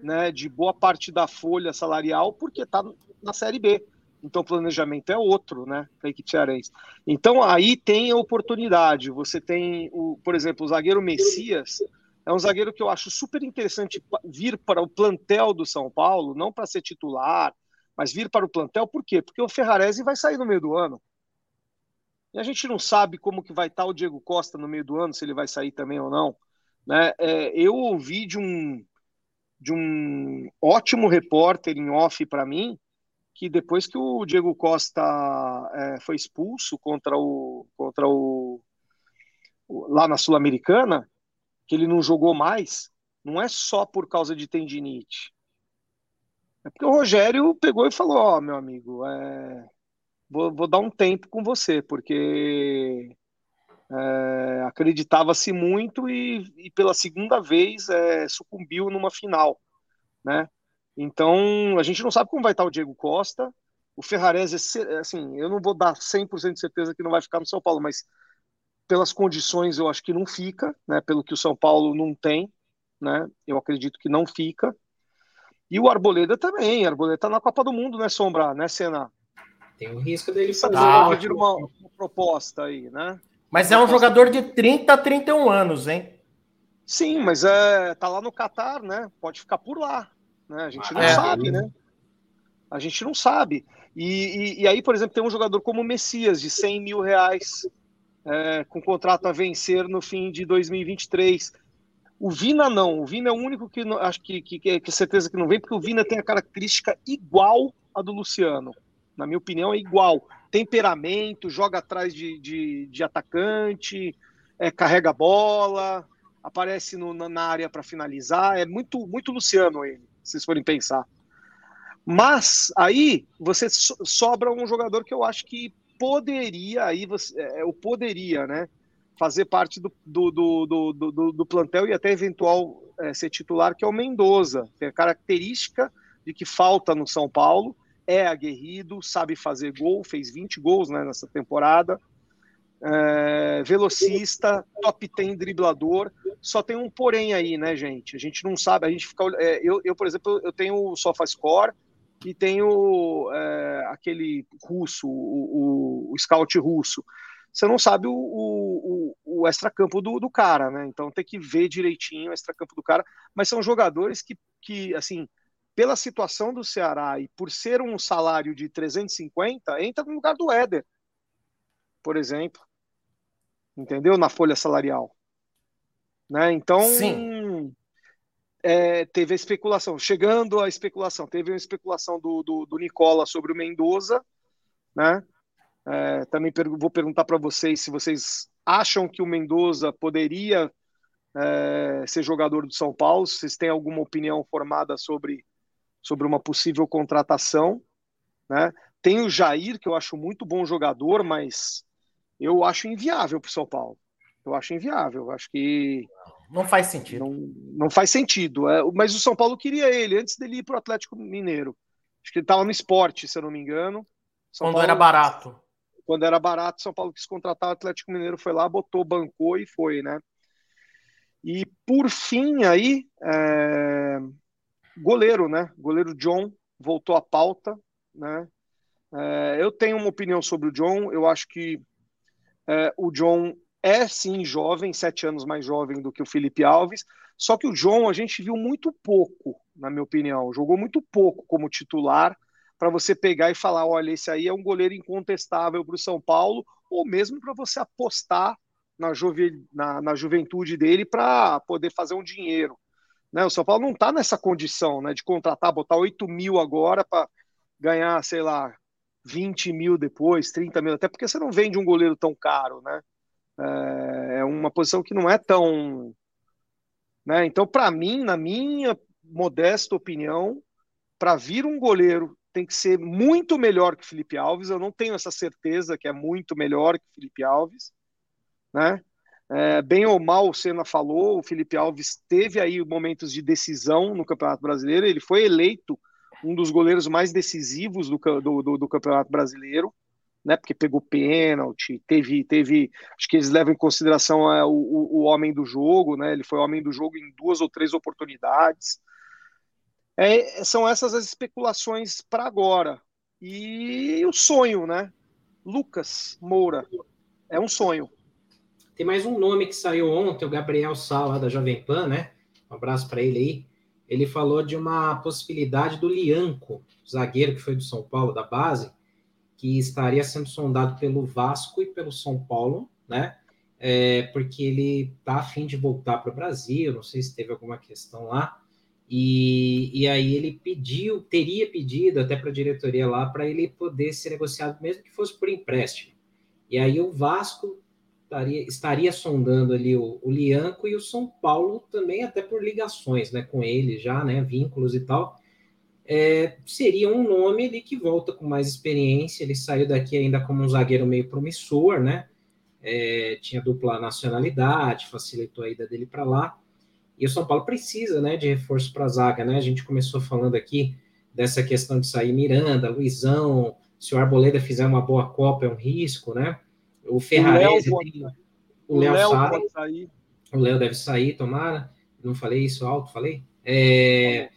né, de boa parte da folha salarial porque está na Série B. Então o planejamento é outro, né, para a equipe cearense. Então aí tem a oportunidade. Você tem, o, por exemplo, o zagueiro Messias, é um zagueiro que eu acho super interessante vir para o plantel do São Paulo, não para ser titular, mas vir para o plantel, por quê? Porque o Ferrarese vai sair no meio do ano. E a gente não sabe como que vai estar o Diego Costa no meio do ano, se ele vai sair também ou não. Né? É, eu ouvi de um, de um ótimo repórter em off para mim, que depois que o Diego Costa é, foi expulso contra o contra o, o lá na Sul-Americana, que ele não jogou mais, não é só por causa de tendinite. É porque o Rogério pegou e falou: Ó, oh, meu amigo, é, vou, vou, dar um tempo com você, porque é, acreditava-se muito e, e, pela segunda vez é, sucumbiu numa final, né? Então, a gente não sabe como vai estar o Diego Costa. O Ferrarese, assim, eu não vou dar 100% de certeza que não vai ficar no São Paulo, mas pelas condições eu acho que não fica, né? Pelo que o São Paulo não tem, né? Eu acredito que não fica. E o Arboleda também. O Arboleda tá na Copa do Mundo, né, Sombra, né, Senna? Tem o risco dele fazer ah, uma, uma proposta aí, né? Mas é um jogador de 30 a 31 anos, hein? Sim, mas é, tá lá no Catar, né? Pode ficar por lá. Né? A gente não é. sabe, né? A gente não sabe. E, e, e, aí, por exemplo, tem um jogador como o Messias, de 100 mil reais, é, com contrato a vencer no fim de 2023. O Vina não. O Vina é o único que não, acho que, que, que, que certeza que não vem, porque o Vina tem a característica igual a do Luciano. Na minha opinião, é igual. Temperamento, joga atrás de, de, de atacante, é, carrega a bola, aparece no, na área para finalizar. É muito, muito Luciano ele se vocês forem pensar. Mas aí você sobra um jogador que eu acho que poderia, aí você, é, o poderia, né? Fazer parte do, do, do, do, do plantel e até eventual é, ser titular, que é o Mendoza. Tem a característica de que falta no São Paulo, é aguerrido, sabe fazer gol, fez 20 gols né, nessa temporada é, velocista, top 10 driblador. Só tem um porém aí, né, gente? A gente não sabe, a gente fica. É, eu, eu, por exemplo, eu tenho o SofaScore e tenho é, aquele russo, o, o, o, scout russo. Você não sabe o, o, o extracampo do, do cara, né? Então tem que ver direitinho o extracampo do cara. Mas são jogadores que, que assim, pela situação do Ceará e por ser um salário de 350, entra no lugar do Éder, por exemplo entendeu? Na folha salarial. Né? Então, é, teve a especulação. Chegando à especulação, teve uma especulação do, do, do Nicola sobre o Mendoza. Né? É, também per vou perguntar para vocês se vocês acham que o Mendoza poderia é, ser jogador do São Paulo, se vocês têm alguma opinião formada sobre, sobre uma possível contratação. Né? Tem o Jair, que eu acho muito bom jogador, mas eu acho inviável para o São Paulo. Eu acho inviável. Acho que. Não faz sentido. Não, não faz sentido. É, mas o São Paulo queria ele antes dele ir para o Atlético Mineiro. Acho que ele estava no esporte, se eu não me engano. São quando Paulo, era barato. Quando era barato, São Paulo quis contratar o Atlético Mineiro, foi lá, botou, bancou e foi, né? E por fim, aí, é... goleiro, né? Goleiro John voltou à pauta, né? É, eu tenho uma opinião sobre o John. Eu acho que é, o John é sim jovem, sete anos mais jovem do que o Felipe Alves, só que o John a gente viu muito pouco, na minha opinião, jogou muito pouco como titular para você pegar e falar: olha, esse aí é um goleiro incontestável para o São Paulo, ou mesmo para você apostar na, juve, na, na juventude dele para poder fazer um dinheiro. Né? O São Paulo não está nessa condição né, de contratar, botar 8 mil agora para ganhar, sei lá, 20 mil depois, 30 mil, até porque você não vende um goleiro tão caro, né? É, é uma posição que não é tão. Né? Então, para mim, na minha modesta opinião, para vir um goleiro tem que ser muito melhor que Felipe Alves. Eu não tenho essa certeza que é muito melhor que Felipe Alves, né? É, bem ou mal, o Senna falou, o Felipe Alves teve aí momentos de decisão no Campeonato Brasileiro. Ele foi eleito um dos goleiros mais decisivos do, do, do, do Campeonato Brasileiro, né? Porque pegou pênalti, teve, teve. Acho que eles levam em consideração é, o, o, homem do jogo, né? Ele foi homem do jogo em duas ou três oportunidades. É, são essas as especulações para agora. E o sonho, né? Lucas Moura. É um sonho. Tem mais um nome que saiu ontem, o Gabriel Sala, da Jovem Pan, né? Um abraço para ele aí. Ele falou de uma possibilidade do Lianco, zagueiro que foi do São Paulo, da base, que estaria sendo sondado pelo Vasco e pelo São Paulo, né? É, porque ele tá afim de voltar para o Brasil, não sei se teve alguma questão lá. E, e aí ele pediu, teria pedido até para a diretoria lá para ele poder ser negociado, mesmo que fosse por empréstimo. E aí o Vasco estaria, estaria sondando ali o, o Lianco e o São Paulo também, até por ligações né, com ele já, né, vínculos e tal. É, seria um nome ali que volta com mais experiência. Ele saiu daqui ainda como um zagueiro meio promissor, né? É, tinha dupla nacionalidade, facilitou a ida dele para lá. E o São Paulo precisa, né, de reforço para a zaga, né? A gente começou falando aqui dessa questão de sair Miranda, Luizão. Se o Arboleda fizer uma boa Copa, é um risco, né? O Ferrarese o tem, o Léo sai. O Léo deve sair, tomara. Não falei isso alto, falei? É,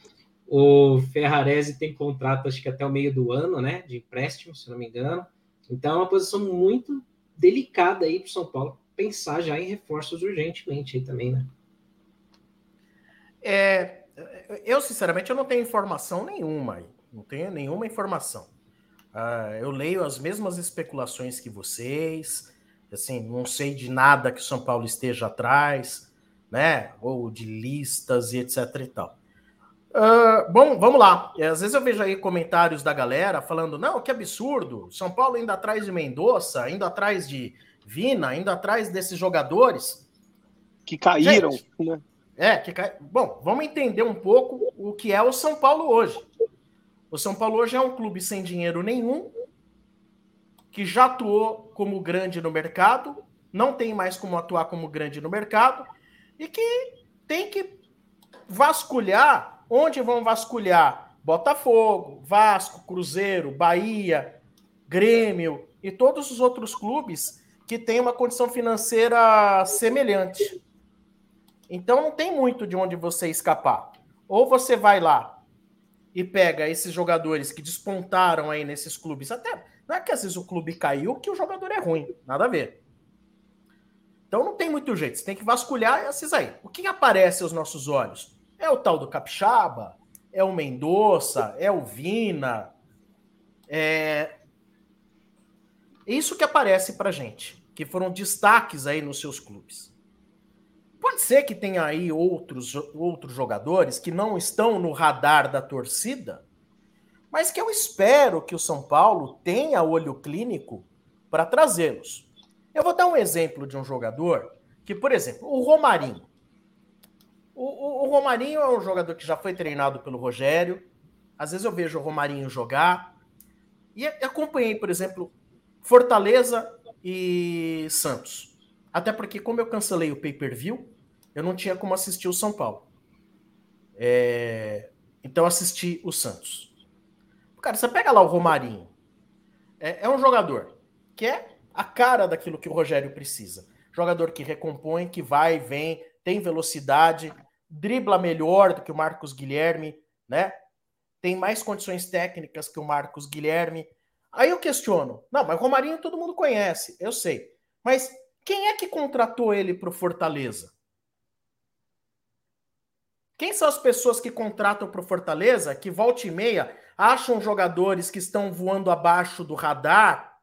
o Ferrarese tem contrato, acho que até o meio do ano, né? De empréstimo, se não me engano. Então é uma posição muito delicada aí para o São Paulo pensar já em reforços urgentemente aí também, né? É, eu, sinceramente, eu não tenho informação nenhuma aí. Não tenho nenhuma informação. Uh, eu leio as mesmas especulações que vocês, assim, não sei de nada que o São Paulo esteja atrás, né? Ou de listas e etc e tal. Uh, bom, vamos lá. Às vezes eu vejo aí comentários da galera falando: não, que absurdo, São Paulo indo atrás de Mendonça, indo atrás de Vina, indo atrás desses jogadores. Que caíram, Gente, né? É, que cai... Bom, vamos entender um pouco o que é o São Paulo hoje. O São Paulo hoje é um clube sem dinheiro nenhum, que já atuou como grande no mercado, não tem mais como atuar como grande no mercado, e que tem que vasculhar onde vão vasculhar Botafogo, Vasco, Cruzeiro, Bahia, Grêmio e todos os outros clubes que têm uma condição financeira semelhante. Então não tem muito de onde você escapar. Ou você vai lá e pega esses jogadores que despontaram aí nesses clubes. Até não é que às vezes o clube caiu que o jogador é ruim, nada a ver. Então não tem muito jeito, você tem que vasculhar esses aí. O que aparece aos nossos olhos? É o tal do Capixaba, é o Mendonça, é o Vina. É isso que aparece pra gente, que foram destaques aí nos seus clubes. Pode ser que tenha aí outros, outros jogadores que não estão no radar da torcida, mas que eu espero que o São Paulo tenha olho clínico para trazê-los. Eu vou dar um exemplo de um jogador que, por exemplo, o Romarinho. O, o, o, Romarinho é um jogador que já foi treinado pelo Rogério. Às vezes eu vejo o Romarinho jogar. E acompanhei, por exemplo, Fortaleza e Santos. Até porque, como eu cancelei o pay-per-view, eu não tinha como assistir o São Paulo. É... Então assisti o Santos. Cara, você pega lá o Romarinho. É, é um jogador que é a cara daquilo que o Rogério precisa. Jogador que recompõe, que vai, vem, tem velocidade, dribla melhor do que o Marcos Guilherme, né? Tem mais condições técnicas que o Marcos Guilherme. Aí eu questiono. Não, mas o Romarinho todo mundo conhece, eu sei. Mas quem é que contratou ele para o Fortaleza? Quem são as pessoas que contratam para o Fortaleza, que volta e meia acham jogadores que estão voando abaixo do radar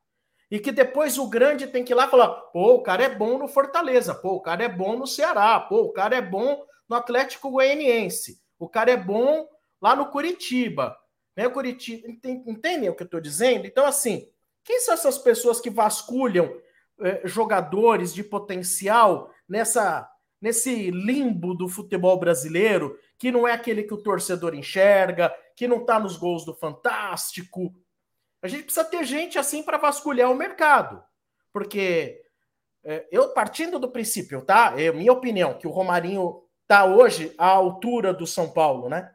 e que depois o grande tem que ir lá falar: pô, o cara é bom no Fortaleza, pô, o cara é bom no Ceará, pô, o cara é bom no Atlético Goianiense, o cara é bom lá no Curitiba. Né, Curitiba entendem o que eu estou dizendo? Então, assim, quem são essas pessoas que vasculham eh, jogadores de potencial nessa nesse limbo do futebol brasileiro, que não é aquele que o torcedor enxerga, que não está nos gols do Fantástico. A gente precisa ter gente assim para vasculhar o mercado. Porque é, eu, partindo do princípio, tá? É minha opinião, que o Romarinho está hoje à altura do São Paulo, né?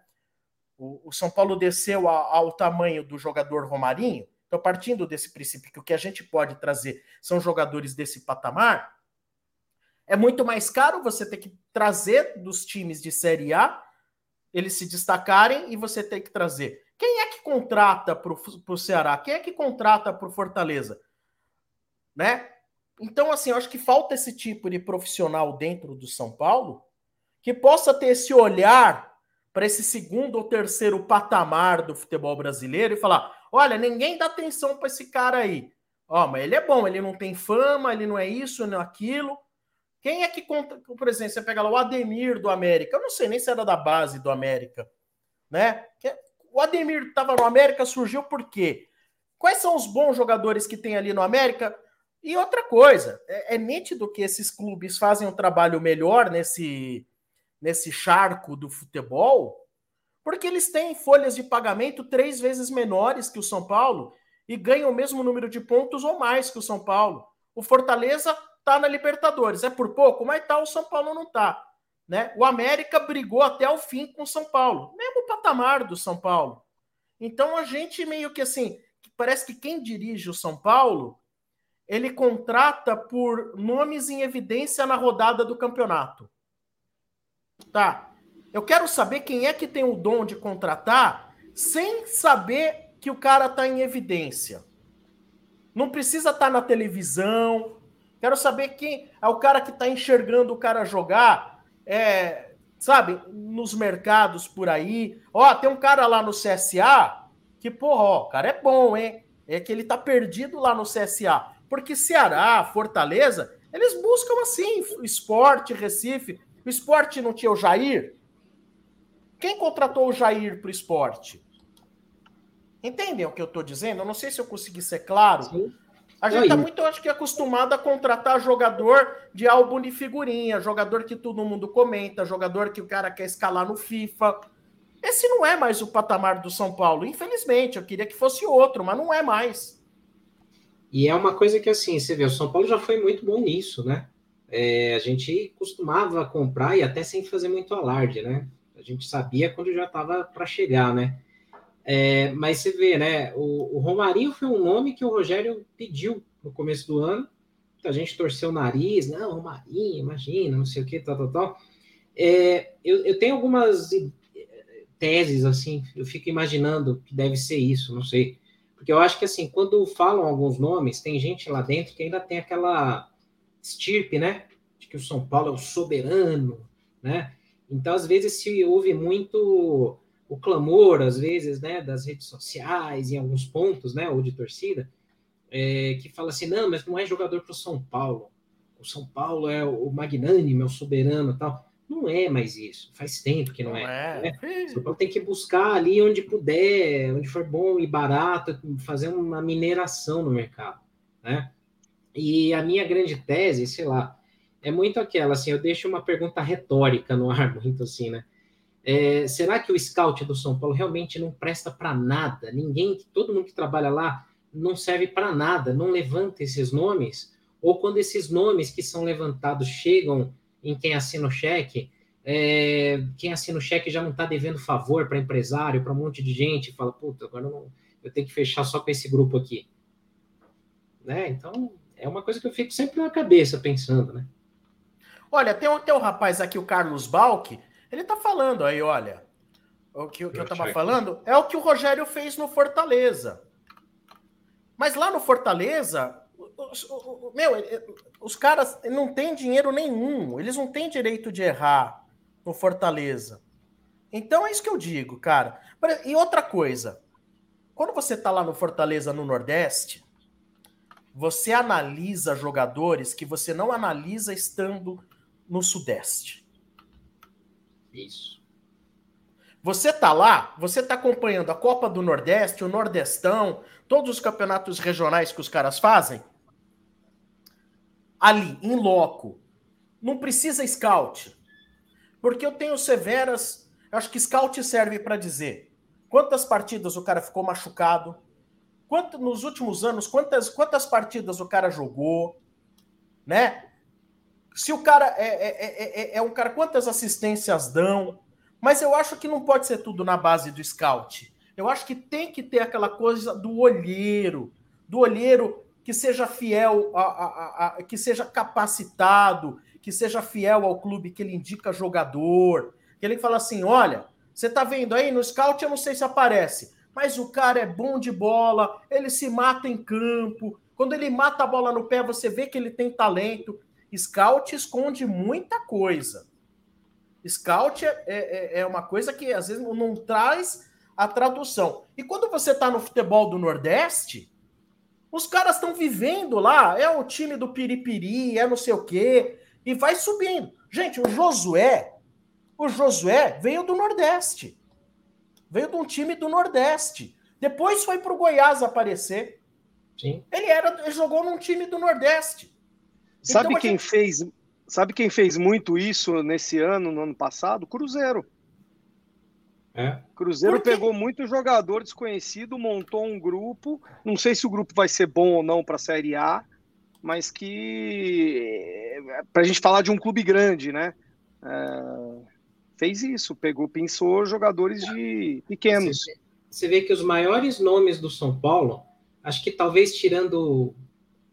O, o São Paulo desceu a, ao tamanho do jogador Romarinho, Então, partindo desse princípio que o que a gente pode trazer são jogadores desse patamar, é muito mais caro você ter que trazer dos times de Série A, eles se destacarem, e você ter que trazer. Quem é que contrata para o Ceará? Quem é que contrata para o Fortaleza? Né? Então, assim, eu acho que falta esse tipo de profissional dentro do São Paulo que possa ter esse olhar para esse segundo ou terceiro patamar do futebol brasileiro e falar: olha, ninguém dá atenção para esse cara aí. Ó, mas ele é bom, ele não tem fama, ele não é isso, não é aquilo. Quem é que conta, por exemplo, você pega lá o Ademir do América, eu não sei nem se era da base do América, né? O Ademir estava no América, surgiu por quê? Quais são os bons jogadores que tem ali no América? E outra coisa, é, é nítido que esses clubes fazem um trabalho melhor nesse, nesse charco do futebol, porque eles têm folhas de pagamento três vezes menores que o São Paulo e ganham o mesmo número de pontos ou mais que o São Paulo. O Fortaleza tá na Libertadores, é por pouco, mas tá, o São Paulo não tá. Né? O América brigou até o fim com o São Paulo, mesmo patamar do São Paulo. Então a gente meio que assim, parece que quem dirige o São Paulo ele contrata por nomes em evidência na rodada do campeonato. Tá. Eu quero saber quem é que tem o dom de contratar sem saber que o cara está em evidência. Não precisa estar tá na televisão. Quero saber quem é o cara que está enxergando o cara jogar, é, sabe, nos mercados por aí. Ó, tem um cara lá no CSA que, porra, ó, o cara é bom, hein? É que ele tá perdido lá no CSA. Porque Ceará, Fortaleza, eles buscam assim, esporte, Recife. O esporte não tinha o Jair? Quem contratou o Jair para o esporte? Entendem o que eu estou dizendo? Eu não sei se eu consegui ser claro. Sim. A gente está muito, acho que, acostumado a contratar jogador de álbum de figurinha, jogador que todo mundo comenta, jogador que o cara quer escalar no FIFA. Esse não é mais o patamar do São Paulo. Infelizmente, eu queria que fosse outro, mas não é mais. E é uma coisa que, assim, você vê, o São Paulo já foi muito bom nisso, né? É, a gente costumava comprar e até sem fazer muito alarde, né? A gente sabia quando já estava para chegar, né? É, mas você vê, né? O, o, Romarinho foi um nome que o Rogério pediu no começo do ano. A gente torceu o nariz, não, Romarinho, imagina, não sei o que, tal, tal, tal. É, eu, eu tenho algumas teses, assim, eu fico imaginando que deve ser isso, não sei. Porque eu acho que, assim, quando falam alguns nomes, tem gente lá dentro que ainda tem aquela estirpe, né? De que o São Paulo é o soberano, né? Então, às vezes, se ouve muito o clamor, às vezes, né, das redes sociais, em alguns pontos, né, ou de torcida, é, que fala assim, não, mas não é jogador para o São Paulo. O São Paulo é o magnânimo, é o soberano tal. Não é mais isso. Faz tempo que não, não é. é. Né? Você tem que buscar ali onde puder, onde for bom e barato, fazer uma mineração no mercado, né? E a minha grande tese, sei lá, é muito aquela, assim, eu deixo uma pergunta retórica no ar, muito assim, né? É, será que o scout do São Paulo realmente não presta para nada? Ninguém, todo mundo que trabalha lá não serve para nada, não levanta esses nomes? Ou quando esses nomes que são levantados chegam em quem assina o cheque, é, quem assina o cheque já não está devendo favor para empresário, para um monte de gente, fala, puta, agora eu, não, eu tenho que fechar só com esse grupo aqui. Né? Então, é uma coisa que eu fico sempre na cabeça pensando, né? Olha, tem um, tem um rapaz aqui, o Carlos Balk, ele tá falando aí, olha, o que, o que eu tava falando é o que o Rogério fez no Fortaleza. Mas lá no Fortaleza, meu, os caras não têm dinheiro nenhum, eles não têm direito de errar no Fortaleza. Então é isso que eu digo, cara. E outra coisa, quando você tá lá no Fortaleza no Nordeste, você analisa jogadores que você não analisa estando no Sudeste. Isso. Você tá lá, você tá acompanhando a Copa do Nordeste, o Nordestão, todos os campeonatos regionais que os caras fazem ali, em loco. Não precisa scout. Porque eu tenho severas. Eu acho que scout serve para dizer quantas partidas o cara ficou machucado, quanto, nos últimos anos, quantas, quantas partidas o cara jogou, né? Se o cara é, é, é, é um cara, quantas assistências dão. Mas eu acho que não pode ser tudo na base do scout. Eu acho que tem que ter aquela coisa do olheiro, do olheiro que seja fiel, a, a, a, que seja capacitado, que seja fiel ao clube que ele indica jogador, que ele fala assim: olha, você tá vendo aí no scout, eu não sei se aparece, mas o cara é bom de bola, ele se mata em campo. Quando ele mata a bola no pé, você vê que ele tem talento. Scout esconde muita coisa. Scout é, é, é uma coisa que às vezes não traz a tradução. E quando você está no futebol do Nordeste, os caras estão vivendo lá, é o time do Piripiri, é não sei o quê, e vai subindo. Gente, o Josué, o Josué veio do Nordeste. Veio de um time do Nordeste. Depois foi para o Goiás aparecer. Sim. Ele era, ele jogou num time do Nordeste. Sabe então, quem gente... fez? Sabe quem fez muito isso nesse ano, no ano passado? Cruzeiro. É. Cruzeiro pegou muito jogador desconhecido, montou um grupo. Não sei se o grupo vai ser bom ou não para a Série A, mas que para a gente falar de um clube grande, né? É, fez isso, pegou, pensou jogadores de pequenos. Você, você vê que os maiores nomes do São Paulo, acho que talvez tirando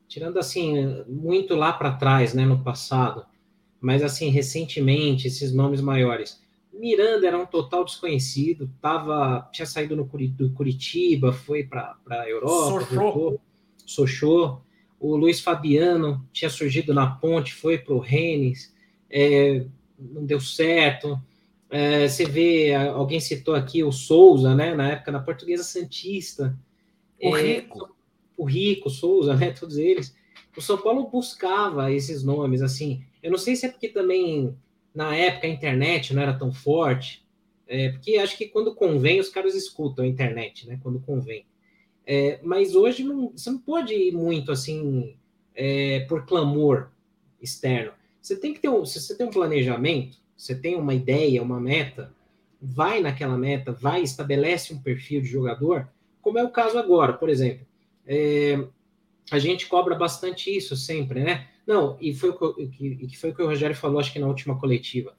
tirando assim muito lá para trás, né, no passado, mas assim recentemente esses nomes maiores. Miranda era um total desconhecido, tava, tinha saído no do Curitiba, foi para a Europa, Sochô. Sochô. O Luiz Fabiano tinha surgido na Ponte, foi para o Rennes, é, não deu certo. É, você vê, alguém citou aqui o Souza, né? Na época na Portuguesa Santista. O é, Rico. O Rico, Souza, né? Todos eles. O São Paulo buscava esses nomes, assim. Eu não sei se é porque também na época a internet não era tão forte, é, porque acho que quando convém os caras escutam a internet, né? Quando convém. É, mas hoje não, você não pode ir muito assim é, por clamor externo. Você tem que ter um, se você tem um planejamento, você tem uma ideia, uma meta, vai naquela meta, vai, estabelece um perfil de jogador, como é o caso agora, por exemplo. É, a gente cobra bastante isso sempre, né? Não, e foi o que, foi o que o Rogério falou, acho que na última coletiva.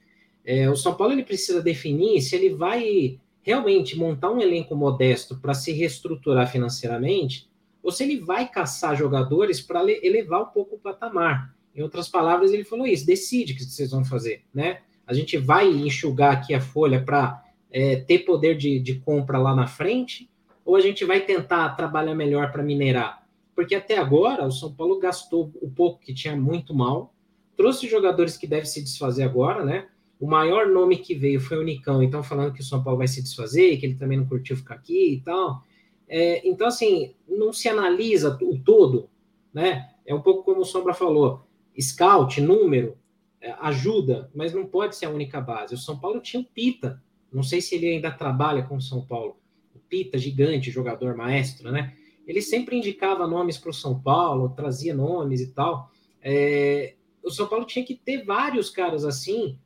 É, o São Paulo ele precisa definir se ele vai realmente montar um elenco modesto para se reestruturar financeiramente, ou se ele vai caçar jogadores para elevar um pouco o patamar. Em outras palavras, ele falou isso: decide o que vocês vão fazer, né? A gente vai enxugar aqui a folha para é, ter poder de, de compra lá na frente, ou a gente vai tentar trabalhar melhor para minerar? Porque até agora o São Paulo gastou o pouco que tinha muito mal, trouxe jogadores que devem se desfazer agora, né? O maior nome que veio foi o Nicão, então falando que o São Paulo vai se desfazer, que ele também não curtiu ficar aqui e tal. É, então, assim, não se analisa o todo, né? É um pouco como o Sombra falou: scout, número, é, ajuda, mas não pode ser a única base. O São Paulo tinha o Pita, não sei se ele ainda trabalha com o São Paulo. Pita, gigante, jogador maestro, né? Ele sempre indicava nomes para o São Paulo, trazia nomes e tal. É, o São Paulo tinha que ter vários caras assim,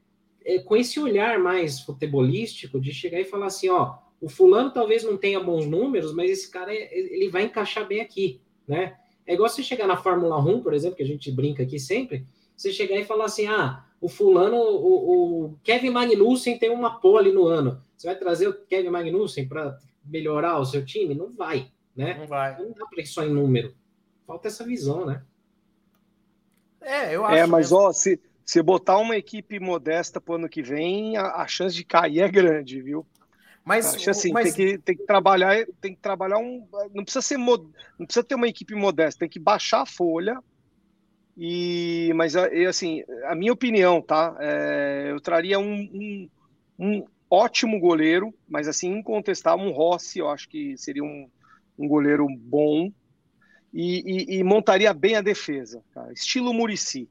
é, com esse olhar mais futebolístico, de chegar e falar assim: ó, o fulano talvez não tenha bons números, mas esse cara é, ele vai encaixar bem aqui, né? É igual você chegar na Fórmula 1, por exemplo, que a gente brinca aqui sempre, você chegar e falar assim: ah, o fulano, o, o Kevin Magnussen tem uma pole no ano. Você vai trazer o Kevin Magnussen para melhorar o seu time? Não vai né? Não vai. Não dá para ir só em número. Falta essa visão, né? É, eu é, acho. É, mas mesmo. ó, se, se botar uma equipe modesta para o ano que vem, a, a, chance de cair é grande, viu? Mas acho assim, mas... tem, que, tem que trabalhar, tem que trabalhar um. Não precisa ser mod, não precisa ter uma equipe modesta, tem que baixar a folha. E, mas assim, a minha opinião, tá? É, eu traria um, um, um ótimo goleiro, mas assim, incontestável, um Rossi, eu acho que seria um, um goleiro bom e, e, e montaria bem a defesa, cara. estilo Murici,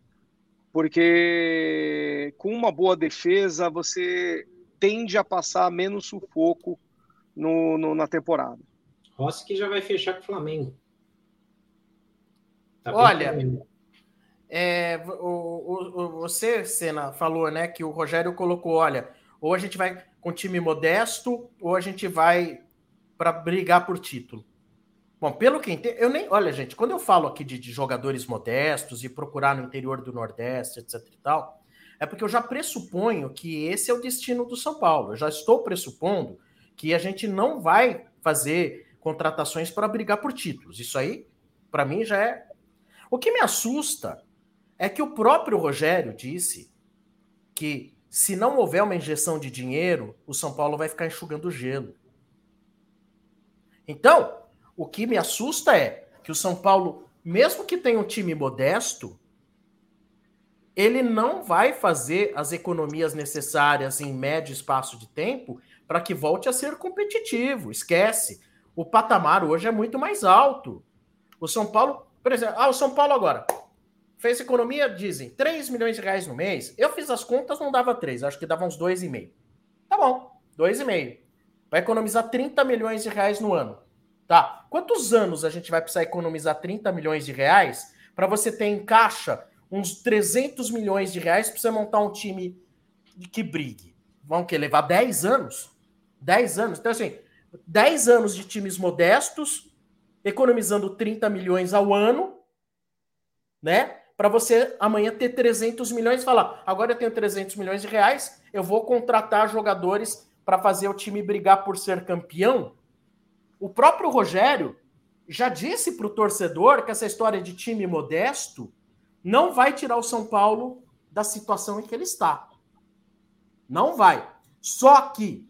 porque com uma boa defesa você tende a passar menos sufoco no, no na temporada. Rossi que já vai fechar com o Flamengo. Tá Olha, é, o, o, você, Senna, falou né, que o Rogério colocou: olha, ou a gente vai com time modesto, ou a gente vai para brigar por título. Bom, pelo que entendo, eu nem. Olha, gente, quando eu falo aqui de, de, jogadores modestos e procurar no interior do Nordeste, etc e tal, é porque eu já pressuponho que esse é o destino do São Paulo. Eu já estou pressupondo que a gente não vai fazer contratações para brigar por títulos. Isso aí, para mim, já é. O que me assusta é que o próprio Rogério disse que se não houver uma injeção de dinheiro, o São Paulo vai ficar enxugando gelo. Então, o que me assusta é que o São Paulo, mesmo que tenha um time modesto, ele não vai fazer as economias necessárias em médio espaço de tempo para que volte a ser competitivo. Esquece. O patamar hoje é muito mais alto. O São Paulo, por exemplo, ah, o São Paulo agora fez economia, dizem, 3 milhões de reais no mês. Eu fiz as contas, não dava 3, acho que dava uns 2,5. Tá bom, 2,5. Vai economizar 30 milhões de reais no ano. Tá. Quantos anos a gente vai precisar economizar 30 milhões de reais para você ter em caixa uns 300 milhões de reais para você montar um time que brigue? Vão que levar 10 anos? 10 anos. Então, assim, 10 anos de times modestos, economizando 30 milhões ao ano, né? Para você amanhã ter 300 milhões e falar: agora eu tenho 300 milhões de reais, eu vou contratar jogadores para fazer o time brigar por ser campeão. O próprio Rogério já disse para o torcedor que essa história de time modesto não vai tirar o São Paulo da situação em que ele está. Não vai. Só que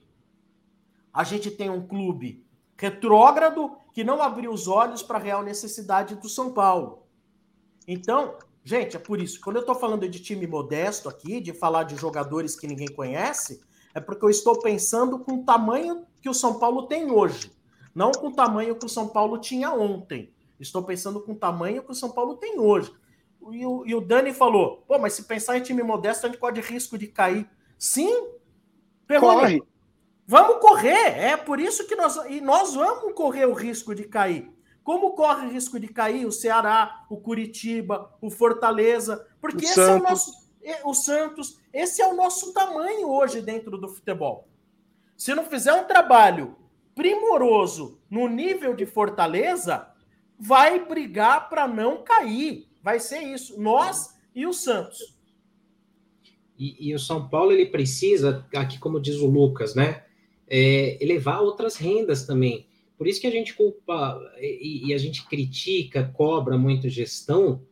a gente tem um clube retrógrado que não abriu os olhos para a real necessidade do São Paulo. Então, gente, é por isso. Quando eu estou falando de time modesto aqui, de falar de jogadores que ninguém conhece, é porque eu estou pensando com o tamanho que o São Paulo tem hoje. Não com o tamanho que o São Paulo tinha ontem. Estou pensando com o tamanho que o São Paulo tem hoje. E o, e o Dani falou: pô, mas se pensar em time modesto, a gente corre risco de cair. Sim, Perrone, corre. Vamos correr. É por isso que nós. E nós vamos correr o risco de cair. Como corre o risco de cair o Ceará, o Curitiba, o Fortaleza? Porque o esse Santos. é o nosso. O Santos, esse é o nosso tamanho hoje dentro do futebol. Se não fizer um trabalho primoroso no nível de Fortaleza, vai brigar para não cair. Vai ser isso. Nós e o Santos. E, e, o São Paulo ele precisa, aqui como diz o Lucas, né, é, elevar outras rendas também. Por isso que a gente culpa e, e, a gente critica, cobra muito gestão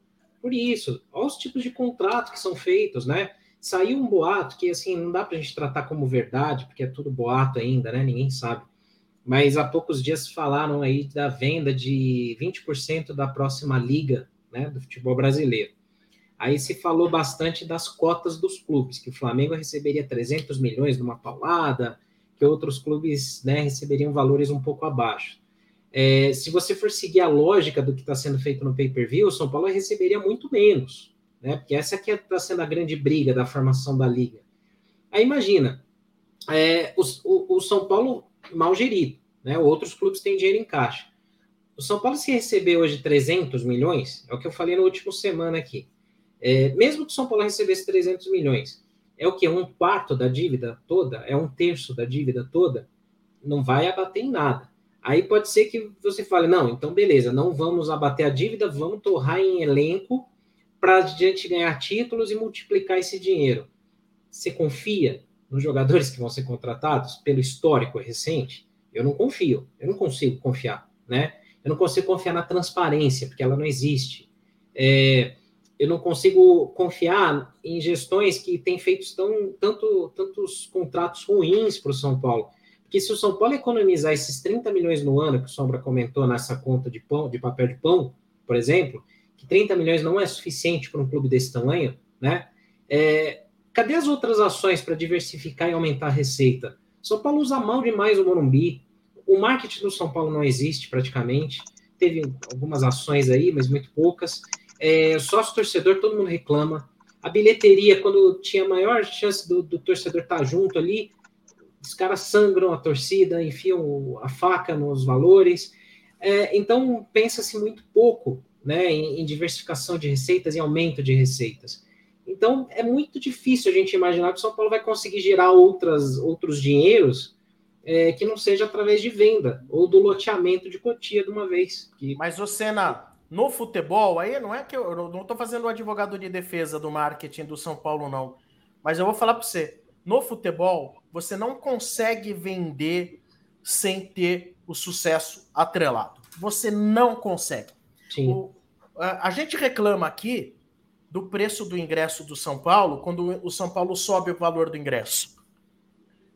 por isso. Olha os tipos de contrato que são feitos, né? Saiu um boato que assim não dá para a gente tratar como verdade, porque é tudo boato ainda, né? Ninguém sabe mas há poucos dias falaram aí da venda de 20% da próxima liga né, do futebol brasileiro. Aí se falou bastante das cotas dos clubes, que o Flamengo receberia 300 milhões numa paulada, que outros clubes né, receberiam valores um pouco abaixo. É, se você for seguir a lógica do que está sendo feito no pay-per-view, o São Paulo receberia muito menos, né? Porque essa aqui está sendo a grande briga da formação da liga. Aí imagina, é, o, o, o São Paulo mal gerido, né? Outros clubes têm dinheiro em caixa. O São Paulo, se receber hoje 300 milhões, é o que eu falei na última semana aqui. É, mesmo que o São Paulo recebesse 300 milhões, é o que? Um quarto da dívida toda? É um terço da dívida toda? Não vai abater em nada. Aí pode ser que você fale, não, então beleza, não vamos abater a dívida, vamos torrar em elenco para a gente ganhar títulos e multiplicar esse dinheiro. Você confia nos jogadores que vão ser contratados pelo histórico recente? Eu não confio, eu não consigo confiar, né? Eu não consigo confiar na transparência, porque ela não existe. É, eu não consigo confiar em gestões que têm feito tão, tanto, tantos contratos ruins para o São Paulo. Porque se o São Paulo economizar esses 30 milhões no ano, que o Sombra comentou nessa conta de pão, de papel de pão, por exemplo, que 30 milhões não é suficiente para um clube desse tamanho, né? É, cadê as outras ações para diversificar e aumentar a receita? São Paulo usa mal demais o Morumbi. O marketing do São Paulo não existe praticamente. Teve algumas ações aí, mas muito poucas. É, sócio torcedor, todo mundo reclama. A bilheteria, quando tinha maior chance do, do torcedor estar tá junto ali, os caras sangram a torcida, enfiam a faca nos valores. É, então, pensa-se muito pouco né, em, em diversificação de receitas e aumento de receitas. Então, é muito difícil a gente imaginar que o São Paulo vai conseguir gerar outras, outros dinheiros é, que não seja através de venda ou do loteamento de cotia de uma vez. Que... Mas, o Senna, no futebol, aí não é que eu, eu não estou fazendo o advogado de defesa do marketing do São Paulo, não. Mas eu vou falar para você: no futebol, você não consegue vender sem ter o sucesso atrelado. Você não consegue. Sim. O, a, a gente reclama aqui do preço do ingresso do São Paulo quando o São Paulo sobe o valor do ingresso.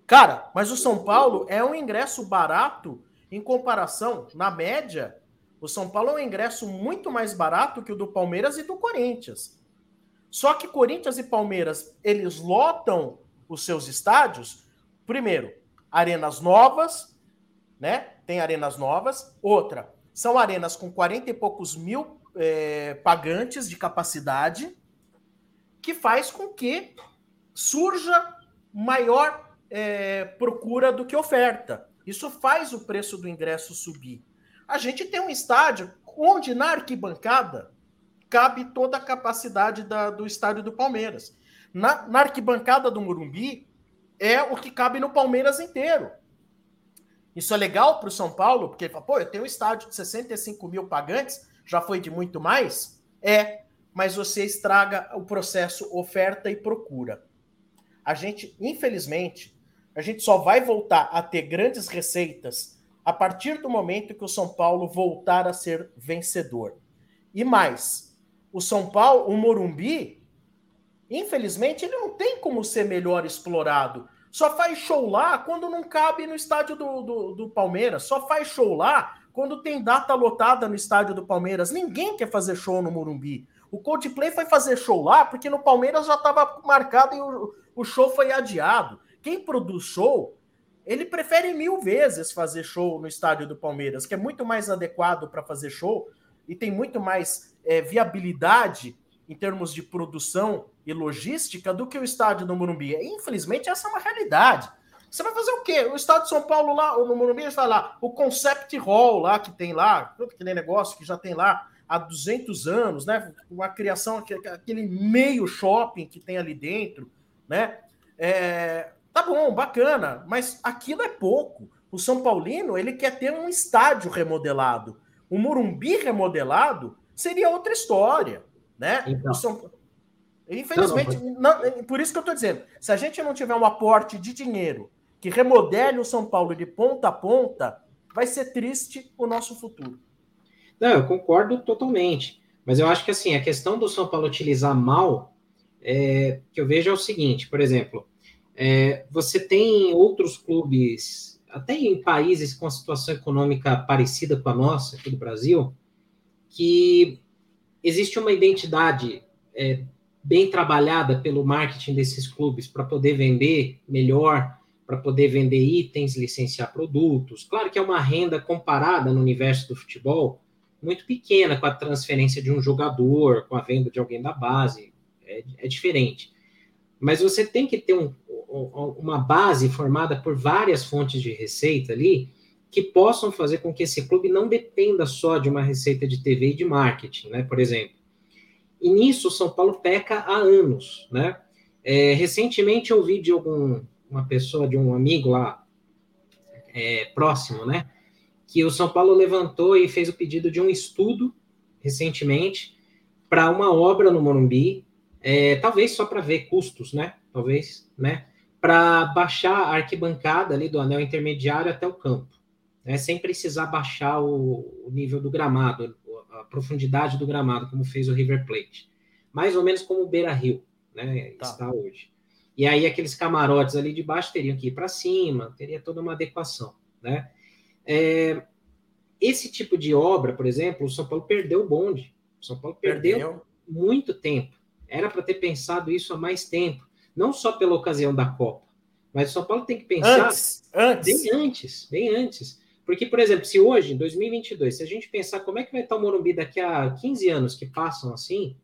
Cara, mas o São Paulo é um ingresso barato em comparação, na média, o São Paulo é um ingresso muito mais barato que o do Palmeiras e do Corinthians. Só que Corinthians e Palmeiras, eles lotam os seus estádios, primeiro, arenas novas, né? Tem arenas novas. Outra, são arenas com 40 e poucos mil é, pagantes de capacidade, que faz com que surja maior é, procura do que oferta. Isso faz o preço do ingresso subir. A gente tem um estádio onde na arquibancada cabe toda a capacidade da, do estádio do Palmeiras. Na, na arquibancada do Morumbi é o que cabe no Palmeiras inteiro. Isso é legal para o São Paulo, porque pô, eu tenho um estádio de 65 mil pagantes, já foi de muito mais? É, mas você estraga o processo oferta e procura. A gente, infelizmente, a gente só vai voltar a ter grandes receitas a partir do momento que o São Paulo voltar a ser vencedor. E mais, o São Paulo, o Morumbi, infelizmente, ele não tem como ser melhor explorado. Só faz show lá quando não cabe no estádio do, do, do Palmeiras. Só faz show lá quando tem data lotada no estádio do Palmeiras. Ninguém quer fazer show no Morumbi. O Coldplay foi fazer show lá porque no Palmeiras já estava marcado e o, o show foi adiado. Quem produz show, ele prefere mil vezes fazer show no estádio do Palmeiras, que é muito mais adequado para fazer show e tem muito mais é, viabilidade em termos de produção e logística do que o estádio do Morumbi. Infelizmente, essa é uma realidade. Você vai fazer o quê? O estado de São Paulo lá, no Morumbi, está lá, o Concept Hall lá, que tem lá, todo aquele negócio que já tem lá há 200 anos, né? Uma criação, aquele meio shopping que tem ali dentro, né? É, tá bom, bacana, mas aquilo é pouco. O São Paulino, ele quer ter um estádio remodelado. O Morumbi remodelado seria outra história, né? Então. São... Infelizmente, não, não, por isso que eu estou dizendo, se a gente não tiver um aporte de dinheiro que remodele o São Paulo de ponta a ponta, vai ser triste o nosso futuro. Não, eu concordo totalmente. Mas eu acho que assim, a questão do São Paulo utilizar mal, é, que eu vejo é o seguinte, por exemplo, é, você tem outros clubes, até em países com a situação econômica parecida com a nossa, aqui do Brasil, que existe uma identidade é, bem trabalhada pelo marketing desses clubes para poder vender melhor, para poder vender itens, licenciar produtos. Claro que é uma renda comparada no universo do futebol muito pequena com a transferência de um jogador, com a venda de alguém da base, é, é diferente. Mas você tem que ter um, uma base formada por várias fontes de receita ali que possam fazer com que esse clube não dependa só de uma receita de TV e de marketing, né? Por exemplo. E nisso o São Paulo peca há anos, né? É, recentemente eu ouvi de algum uma pessoa, de um amigo lá é, próximo, né? Que o São Paulo levantou e fez o pedido de um estudo recentemente para uma obra no Morumbi, é, talvez só para ver custos, né? Talvez, né? Para baixar a arquibancada ali do anel intermediário até o campo, né? Sem precisar baixar o, o nível do gramado, a profundidade do gramado, como fez o River Plate. Mais ou menos como o Beira Rio, né? Tá. Está hoje. E aí aqueles camarotes ali de baixo teriam que ir para cima, teria toda uma adequação, né? É, esse tipo de obra, por exemplo, o São Paulo perdeu o bonde. O São Paulo perdeu, perdeu. muito tempo. Era para ter pensado isso há mais tempo, não só pela ocasião da Copa, mas o São Paulo tem que pensar antes, antes. bem antes, bem antes. Porque, por exemplo, se hoje, em 2022, se a gente pensar como é que vai estar o Morumbi daqui a 15 anos que passam assim,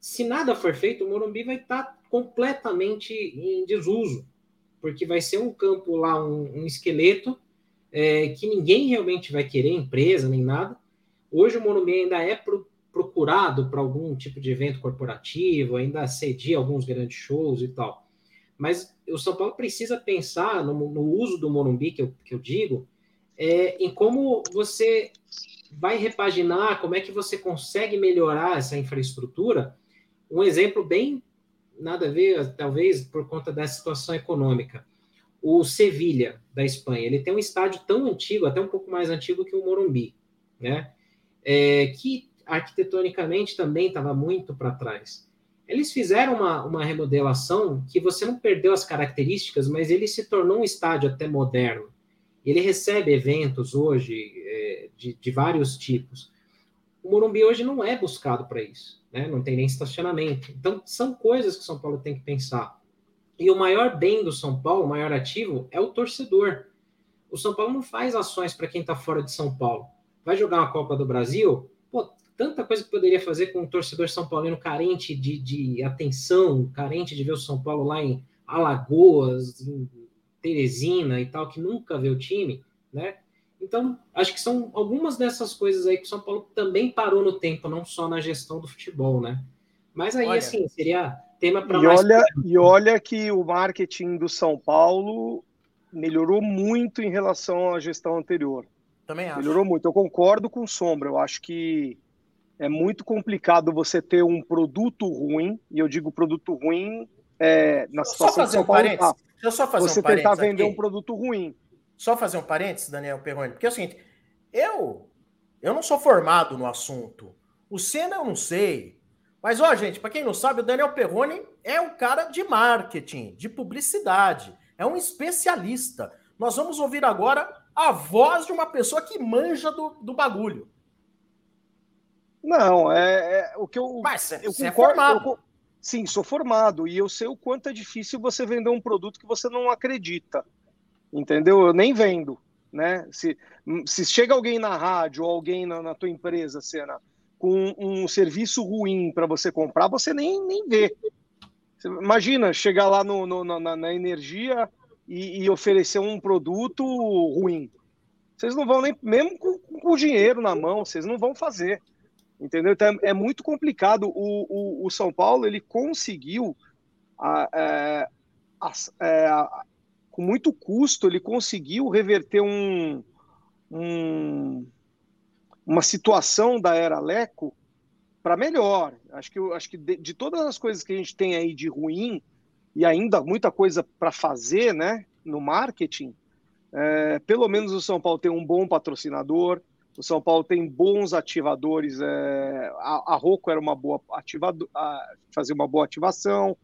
se nada for feito, o Morumbi vai estar completamente em desuso, porque vai ser um campo lá, um, um esqueleto é, que ninguém realmente vai querer, empresa nem nada. Hoje o Morumbi ainda é pro, procurado para algum tipo de evento corporativo, ainda cedia alguns grandes shows e tal. Mas o São Paulo precisa pensar no, no uso do Morumbi, que eu, que eu digo, é, em como você vai repaginar, como é que você consegue melhorar essa infraestrutura. Um exemplo bem nada a ver, talvez por conta da situação econômica. o Sevilha da Espanha. Ele tem um estádio tão antigo, até um pouco mais antigo que o Morumbi, né? É, que arquitetonicamente também estava muito para trás. Eles fizeram uma, uma remodelação que você não perdeu as características, mas ele se tornou um estádio até moderno. Ele recebe eventos hoje é, de, de vários tipos. O Morumbi hoje não é buscado para isso, né? não tem nem estacionamento. Então, são coisas que São Paulo tem que pensar. E o maior bem do São Paulo, o maior ativo, é o torcedor. O São Paulo não faz ações para quem está fora de São Paulo. Vai jogar uma Copa do Brasil? Tanta coisa que poderia fazer com um torcedor São Paulino carente de, de atenção, carente de ver o São Paulo lá em Alagoas, em Teresina e tal, que nunca vê o time, né? Então, acho que são algumas dessas coisas aí que o São Paulo também parou no tempo, não só na gestão do futebol, né? Mas aí, olha, assim, seria tema para mais. Olha, e olha que o marketing do São Paulo melhorou muito em relação à gestão anterior. Também acho. Melhorou muito. Eu concordo com o Sombra. Eu acho que é muito complicado você ter um produto ruim, e eu digo produto ruim é, na situação só fazer um parênteses. Tá. Eu só fazer você um tentar vender aqui. um produto ruim. Só fazer um parênteses, Daniel Perrone, porque é o seguinte, eu, eu não sou formado no assunto. O Senna eu não sei. Mas, ó, gente, para quem não sabe, o Daniel Perrone é um cara de marketing, de publicidade. É um especialista. Nós vamos ouvir agora a voz de uma pessoa que manja do, do bagulho. Não, é, é o que eu. Mas eu você é formado. Eu, sim, sou formado. E eu sei o quanto é difícil você vender um produto que você não acredita entendeu? Eu nem vendo, né? Se, se chega alguém na rádio ou alguém na, na tua empresa, Cena, com um serviço ruim para você comprar, você nem, nem vê. Você, imagina chegar lá no, no na, na, energia e, e, oferecer um produto ruim. Vocês não vão nem, mesmo com, com o dinheiro na mão, vocês não vão fazer. Entendeu? Então é, é muito complicado. O, o, o, São Paulo ele conseguiu a, é, a, é, a, com muito custo, ele conseguiu reverter um, um uma situação da era Leco para melhor. Acho que, acho que de, de, todas as coisas que a gente tem aí de ruim e ainda muita coisa para fazer, né, no marketing, é, pelo menos o São Paulo tem um bom patrocinador, o São Paulo tem bons ativadores. É, a, a Rocco era uma boa ativador, fazer uma boa ativação.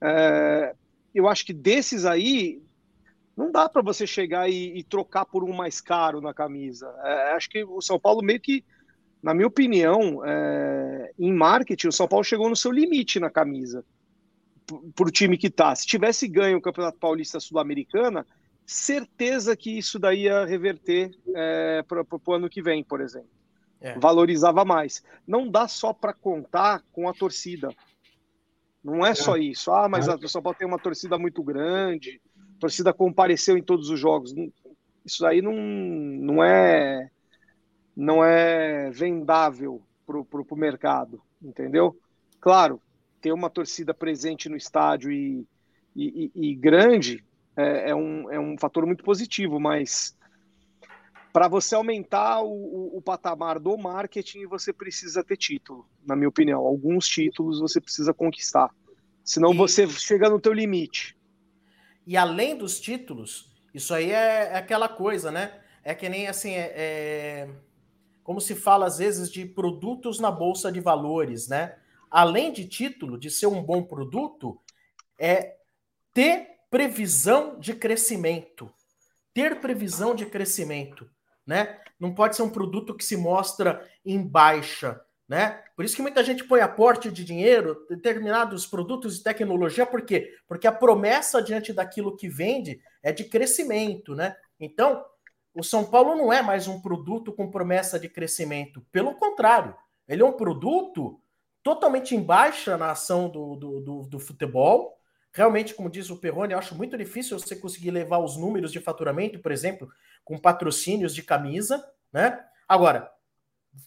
É, eu acho que desses aí não dá para você chegar e, e, trocar por um mais caro na camisa. É, acho que o São Paulo meio que, na minha opinião, é, em marketing, o São Paulo chegou no seu limite na camisa para o time que está. Se tivesse ganho o Campeonato Paulista Sul-Americana, certeza que isso daí ia reverter é, para o ano que vem, por exemplo. É. Valorizava mais. Não dá só para contar com a torcida. Não é, é. só isso. Ah, mas o São Paulo tem uma torcida muito grande torcida compareceu em todos os jogos. Isso aí não, não é não é vendável para o mercado, entendeu? Claro, ter uma torcida presente no estádio e, e, e grande é, é, um, é um fator muito positivo, mas para você aumentar o, o, o, patamar do marketing, você precisa ter título, na minha opinião. Alguns títulos você precisa conquistar. Senão e... você chega no teu limite. E além dos títulos, isso aí é, é aquela coisa, né? É que nem assim, é, é, como se fala às vezes de produtos na bolsa de valores, né? Além de título, de ser um bom produto, é ter previsão de crescimento. Ter previsão de crescimento, né? Não pode ser um produto que se mostra em baixa, né? Por isso que muita gente põe aporte de dinheiro, determinados produtos e tecnologia, por quê? Porque a promessa diante daquilo que vende é de crescimento, né? Então, o São Paulo não é mais um produto com promessa de crescimento. Pelo contrário, ele é um produto totalmente em baixa na ação do, do, do, do futebol. Realmente, como diz o Perrone, eu acho muito difícil você conseguir levar os números de faturamento, por exemplo, com patrocínios de camisa, né? Agora,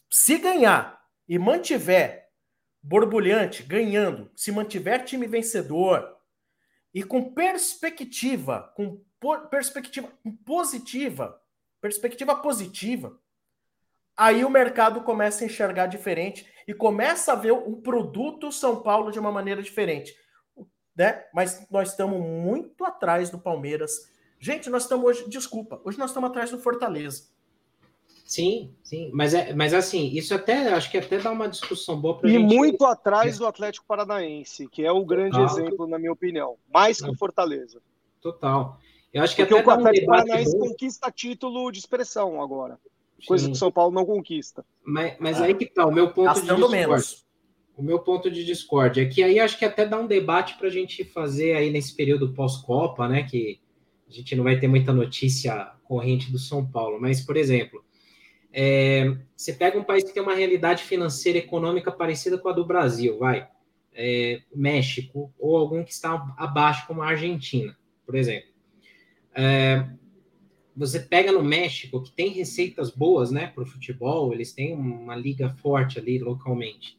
se ganhar e mantiver borbulhante, ganhando, se mantiver time vencedor e com perspectiva, com perspectiva positiva, perspectiva positiva, aí o mercado começa a enxergar diferente e começa a ver o produto São Paulo de uma maneira diferente. Né? Mas nós estamos muito atrás do Palmeiras Gente, nós estamos hoje, desculpa, hoje nós estamos atrás do Fortaleza. Sim, sim, mas é, mas assim, isso até acho que até dá uma discussão boa para E gente... muito atrás do Atlético Paranaense, que é o grande Total. exemplo, na minha opinião, mais que o Fortaleza. Total. Eu acho que Porque até o Atlético um Paranaense bom. conquista título de expressão agora, coisa sim. que o São Paulo não conquista. Mas, mas aí que tá o meu ponto Gastando de. Menos. O meu ponto de discórdia é que aí acho que até dá um debate para a gente fazer aí nesse período pós-Copa, né? Que a gente não vai ter muita notícia corrente do São Paulo, mas por exemplo é, você pega um país que tem uma realidade financeira e econômica parecida com a do Brasil, vai, é, México, ou algum que está abaixo, como a Argentina, por exemplo. É, você pega no México, que tem receitas boas né, para o futebol, eles têm uma liga forte ali localmente.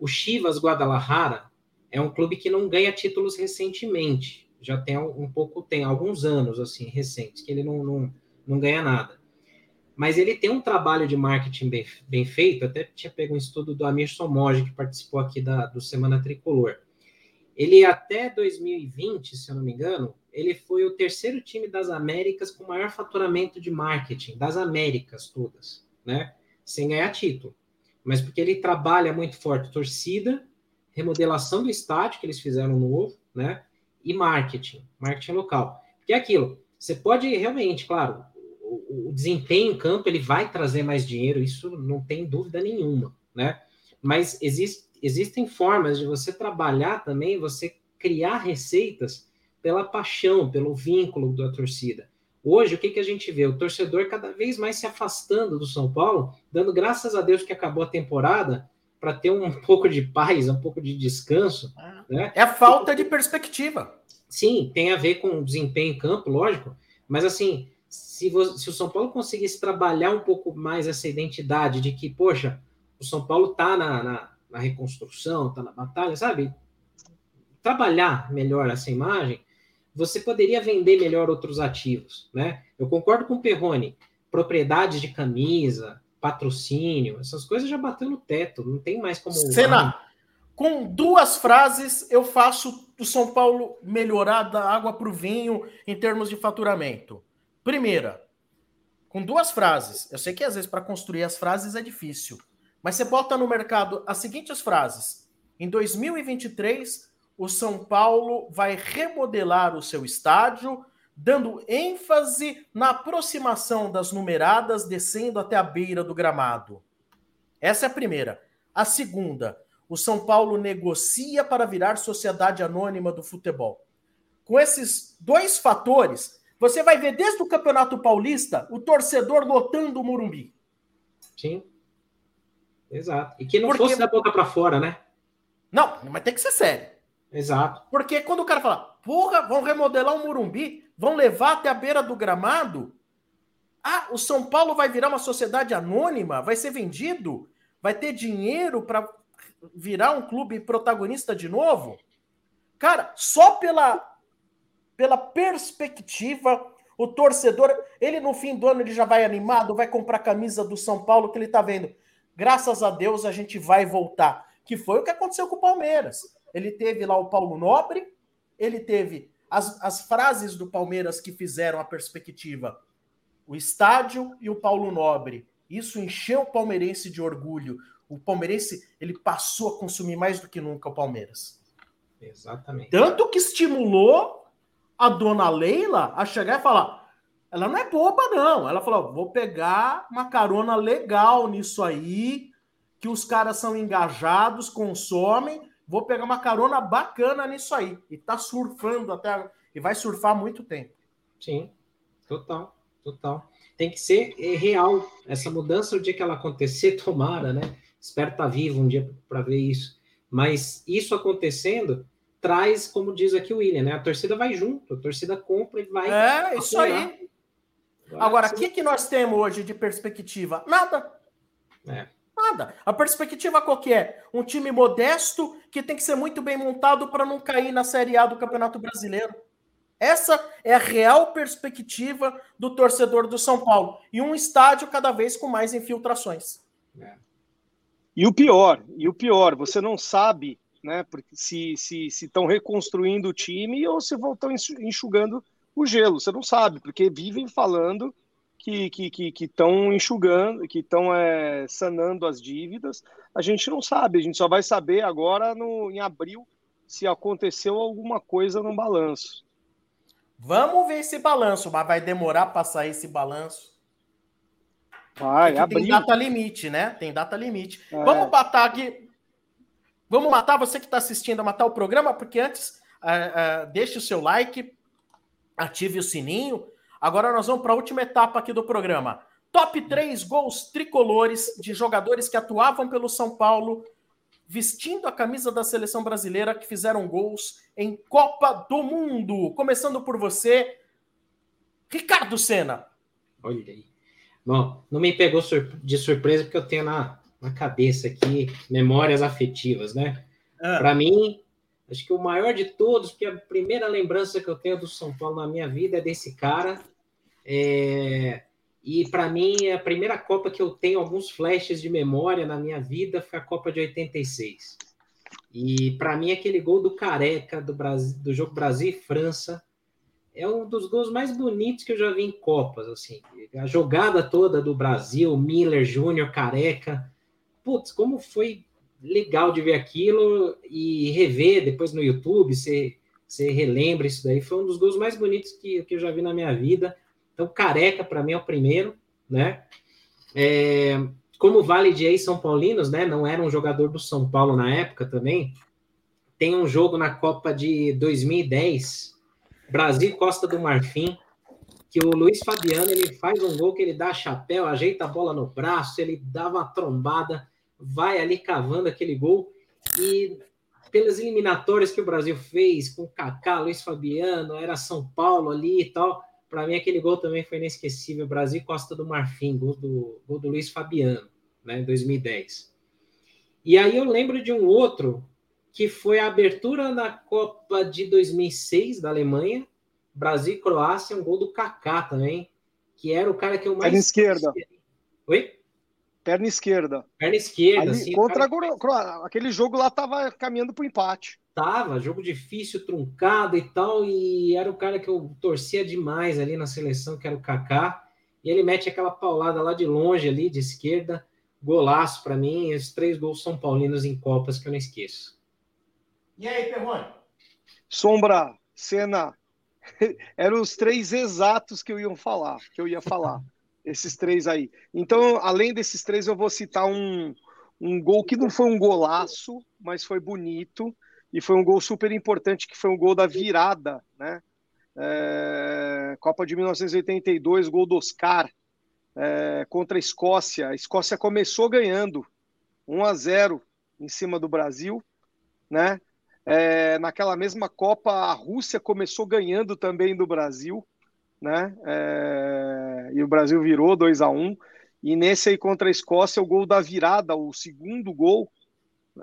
O Chivas Guadalajara é um clube que não ganha títulos recentemente, já tem um pouco, tem alguns anos assim recentes, que ele não, não, não ganha nada mas ele tem um trabalho de marketing bem, bem feito, até tinha pego um estudo do Amir Somoge, que participou aqui da, do Semana Tricolor. Ele, até 2020, se eu não me engano, ele foi o terceiro time das Américas com maior faturamento de marketing, das Américas todas, né? Sem ganhar título. Mas porque ele trabalha muito forte torcida, remodelação do estádio que eles fizeram novo, né? E marketing, marketing local. Porque é aquilo, você pode realmente, claro, o, desempenho em campo ele vai trazer mais dinheiro, isso não tem dúvida nenhuma, né? Mas existe, existem formas de você trabalhar também, você criar receitas pela paixão, pelo vínculo da torcida. Hoje, o que, que a gente vê? O torcedor cada vez mais se afastando do São Paulo, dando graças a Deus que acabou a temporada, para ter um pouco de paz, um pouco de descanso. É, né? é a falta de perspectiva. Sim, tem a ver com o desempenho em campo, lógico, mas assim, se, você, se o São Paulo conseguisse trabalhar um pouco mais essa identidade de que, poxa, o São Paulo está na, na, na, reconstrução, está na batalha, sabe? Trabalhar melhor essa imagem, você poderia vender melhor outros ativos, né? Eu concordo com o Perrone, propriedades de camisa, patrocínio, essas coisas já bateu no teto, não tem mais como. Senna, com duas frases eu faço o São Paulo melhorar da água para o vinho em termos de faturamento. Primeira, com duas frases. Eu sei que às vezes para construir as frases é difícil, mas você bota no mercado as seguintes frases. Em 2023, o São Paulo vai remodelar o seu estádio, dando ênfase na aproximação das numeradas descendo até a beira do gramado. Essa é a primeira. A segunda, o São Paulo negocia para virar sociedade anônima do futebol. Com esses dois fatores, você vai ver desde o Campeonato Paulista o torcedor lotando o Morumbi. Sim. Exato. E que não Porque... fosse da boca para fora, né? Não, mas tem que ser sério. Exato. Porque quando o cara fala, porra, vão remodelar o Morumbi, vão levar até a beira do gramado. Ah, o São Paulo vai virar uma sociedade anônima, vai ser vendido, vai ter dinheiro para virar um clube protagonista de novo. Cara, só pela pela perspectiva, o torcedor, ele no fim do ano ele já vai animado, vai comprar camisa do São Paulo que ele tá vendo. Graças a Deus a gente vai voltar, que foi o que aconteceu com o Palmeiras. Ele teve lá o Paulo Nobre, ele teve as, as frases do Palmeiras que fizeram a perspectiva, o estádio e o Paulo Nobre. Isso encheu o palmeirense de orgulho. O palmeirense ele passou a consumir mais do que nunca o Palmeiras. Exatamente. Tanto que estimulou a dona Leila a chegar e falar: ela não é boba, não. Ela falou: vou pegar uma carona legal nisso aí, que os caras são engajados, consomem, vou pegar uma carona bacana nisso aí. E tá surfando até. E vai surfar muito tempo. Sim, total, total. Tem que ser é, real. Essa mudança, o dia que ela acontecer, tomara, né? Espero estar tá vivo um dia para ver isso. Mas isso acontecendo, traz, como diz aqui o William, né? A torcida vai junto, a torcida compra e vai. É, isso aí. Agora, o que, que nós temos hoje de perspectiva? Nada. É. Nada. A perspectiva qual que é? Um time modesto que tem que ser muito bem montado para não cair na Série A do Campeonato Brasileiro. Essa é a real perspectiva do torcedor do São Paulo. E um estádio cada vez com mais infiltrações. É. E o pior, e o pior, você não sabe né? Se estão reconstruindo o time ou se voltam enxugando o gelo. Você não sabe, porque vivem falando que estão que, que, que enxugando, que estão é, sanando as dívidas. A gente não sabe, a gente só vai saber agora no, em abril se aconteceu alguma coisa no balanço. Vamos ver esse balanço, mas vai demorar para sair esse balanço. Vai, abril. Tem data limite, né? Tem data limite. É. Vamos matar aqui. Vamos matar você que está assistindo a matar o programa, porque antes uh, uh, deixe o seu like, ative o sininho. Agora nós vamos para a última etapa aqui do programa. Top 3 gols tricolores de jogadores que atuavam pelo São Paulo, vestindo a camisa da seleção brasileira, que fizeram gols em Copa do Mundo. Começando por você, Ricardo Senna. Olha aí. Bom, não me pegou de surpresa porque eu tenho na, na cabeça aqui memórias afetivas, né? Ah. Para mim, Acho que o maior de todos, porque a primeira lembrança que eu tenho do São Paulo na minha vida é desse cara. É... E para mim, a primeira Copa que eu tenho alguns flashes de memória na minha vida foi a Copa de 86. E para mim, aquele gol do Careca do, Brasil, do jogo Brasil e França é um dos gols mais bonitos que eu já vi em Copas. assim A jogada toda do Brasil, Miller, Júnior, Careca. Putz, como foi legal de ver aquilo e rever depois no YouTube, você, você relembra isso daí. Foi um dos gols mais bonitos que, que eu já vi na minha vida. Então, Careca, para mim, é o primeiro, né? É, como Vale de ex-São Paulinos, né? Não era um jogador do São Paulo na época também. Tem um jogo na Copa de 2010, Brasil Costa do Marfim, que o Luiz Fabiano ele faz um gol que ele dá chapéu, ajeita a bola no braço, ele dá uma trombada vai ali cavando aquele gol e pelas eliminatórias que o Brasil fez com Kaká, Luiz Fabiano, era São Paulo ali e tal, para mim aquele gol também foi inesquecível, Brasil Costa do Marfim, gol do, gol do Luiz Fabiano, né, em 2010. E aí eu lembro de um outro que foi a abertura na Copa de 2006 da Alemanha, Brasil e Croácia, um gol do Kaká também, que era o cara que eu mais... Era esquerda. Oi? Perna esquerda. Perna esquerda, sim. Contra cara... aquele jogo lá tava caminhando pro empate. Tava, jogo difícil, truncado e tal, e era o cara que eu torcia demais ali na seleção, que era o Kaká. E ele mete aquela paulada lá de longe ali, de esquerda, golaço para mim, esses três gols são paulinos em Copas que eu não esqueço. E aí, Perrone? Sombra, cena, eram os três exatos que eu ia falar, que eu ia falar. Esses três aí. Então, além desses três, eu vou citar um, um gol que não foi um golaço, mas foi bonito e foi um gol super importante, que foi um gol da virada, né? É, Copa de 1982, gol do Oscar é, contra a Escócia. A Escócia começou ganhando 1 a 0 em cima do Brasil, né? É, naquela mesma Copa, a Rússia começou ganhando também do Brasil né? É, e o Brasil virou 2 a 1 um, E nesse aí contra a Escócia, o gol da virada, o segundo gol,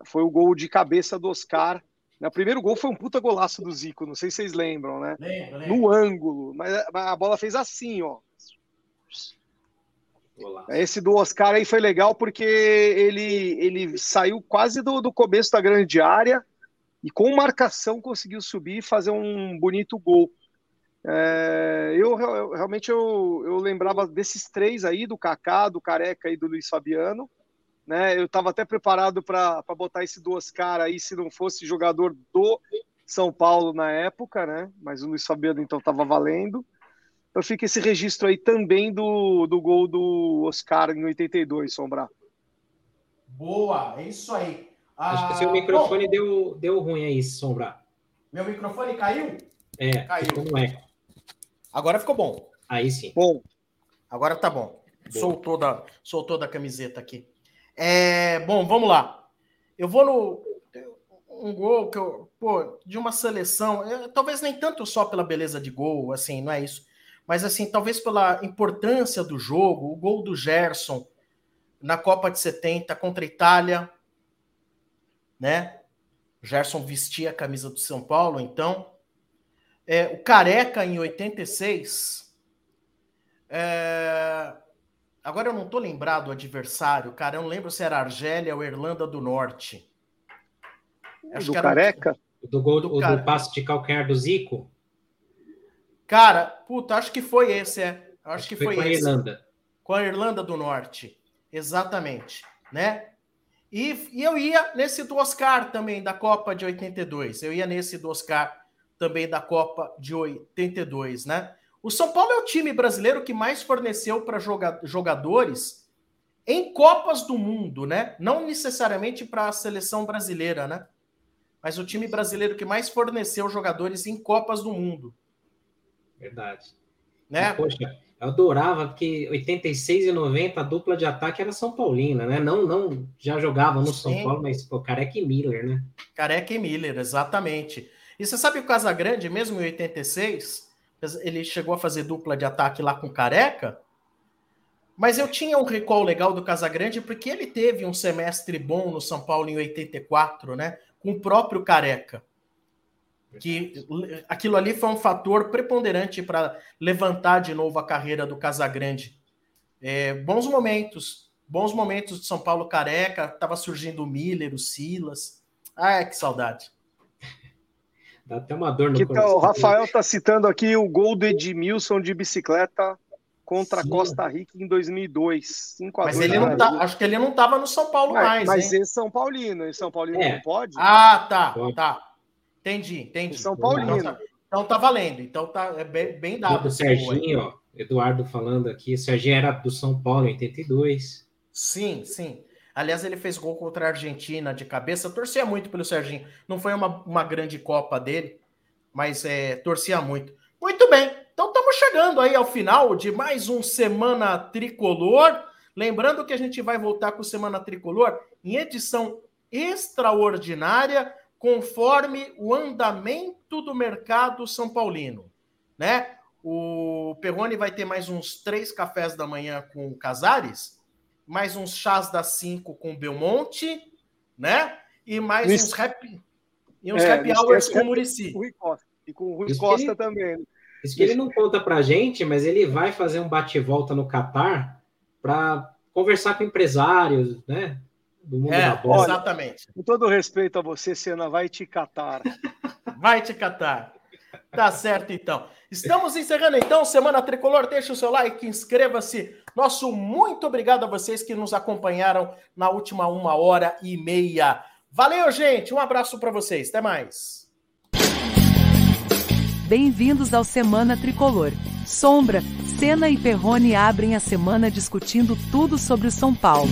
foi o gol de cabeça do Oscar. O primeiro gol foi um puta golaço do Zico, não sei se vocês lembram, né? Lembro, lembro. No ângulo, mas a bola fez assim, ó. Esse do Oscar aí foi legal porque ele, ele saiu quase do, do começo da grande área e com marcação conseguiu subir e fazer um bonito gol. É, eu, eu, realmente eu, eu lembrava desses três aí, do Kaká, do Careca e do Luiz Fabiano. Né? Eu estava até preparado para botar esse do Oscar aí, se não fosse jogador do São Paulo na época, né? Mas o Luiz Fabiano então estava valendo. Então fica esse registro aí também do, do gol do Oscar em 82, Sombra. Boa, é isso aí. Acho que seu ah, microfone bom, deu, deu ruim aí, Sombra. Meu microfone caiu? É, caiu. Não é. Agora ficou bom. Aí sim. Bom. Agora tá bom. Soltou da, soltou da camiseta aqui. É, bom, vamos lá. Eu vou no. Um gol que eu. Pô, de uma seleção. É, talvez nem tanto só pela beleza de gol, assim, não é isso. Mas, assim, talvez pela importância do jogo. O gol do Gerson na Copa de 70 contra a Itália. Né? Gerson vestia a camisa do São Paulo, então. É, o Careca, em 86. É... Agora eu não estou lembrado do adversário, cara. Eu não lembro se era Argélia ou Irlanda do Norte. Acho do Careca? Do gol do, do, do passe de calcanhar do Zico? Cara, puta, acho que foi esse, é. Acho, acho que, foi, foi com esse. a Irlanda. Com a Irlanda do Norte. Exatamente, né? E, e, eu ia nesse do Oscar também, da Copa de 82. Eu ia nesse do Oscar também da Copa de 82, né? O São Paulo é o time brasileiro que mais forneceu para jogadores em Copas do Mundo, né? Não necessariamente para a seleção brasileira, né? Mas o time brasileiro que mais forneceu jogadores em Copas do Mundo. Verdade. Né? E, poxa, eu adorava porque 86 e 90 a dupla de ataque era São Paulina, né? Não, não já jogava no Sim. São Paulo, mas pô, Careca e Miller, né? Careca e Miller, exatamente. E você sabe o Casagrande, mesmo em 86, ele chegou a fazer dupla de ataque lá com Careca? Mas eu tinha um recall legal do Casagrande porque ele teve um semestre bom no São Paulo em 84, né? Com o próprio Careca que aquilo ali foi um fator preponderante para levantar de novo a carreira do Casagrande. É, bons momentos, bons momentos de São Paulo careca, estava surgindo o Miller, o Silas. Ah, que saudade. Dá até uma dor no que coração. Tá, o Rafael está citando aqui o gol do Edmilson de bicicleta contra Sim. Costa Rica em 2002. 5 mas ele não tá, acho que ele não estava no São Paulo mas, mais. Mas hein? esse São Paulino, esse São Paulino é. não pode? Ah, tá, tá. Entendi, entendi. São Paulino. Então tá, então tá valendo. Então tá é bem, bem dado. O Serginho, ó, Eduardo falando aqui. O Serginho era do São Paulo em 82. Sim, sim. Aliás, ele fez gol contra a Argentina de cabeça. Torcia muito pelo Serginho. Não foi uma, uma grande Copa dele, mas é, torcia muito. Muito bem. Então estamos chegando aí ao final de mais um Semana Tricolor. Lembrando que a gente vai voltar com Semana Tricolor em edição extraordinária conforme o andamento do mercado são paulino, né? O Perrone vai ter mais uns três cafés da manhã com Casares, mais uns chás das cinco com Belmonte, né? E mais uns happy, e uns é, happy hours com o Murici. E com o Rui isso Costa ele, também. Isso que ele não conta pra gente, mas ele vai fazer um bate-volta no Catar para conversar com empresários, né? do mundo é, da bola. Exatamente. Com todo respeito a você, Senna, vai te catar. vai te catar. Tá certo, então. Estamos encerrando, então, Semana Tricolor. Deixa o seu like, inscreva-se. Nosso muito obrigado a vocês que nos acompanharam na última uma hora e meia. Valeu, gente. Um abraço para vocês. Até mais. Bem-vindos ao Semana Tricolor. Sombra, Senna e Perrone abrem a semana discutindo tudo sobre o São Paulo.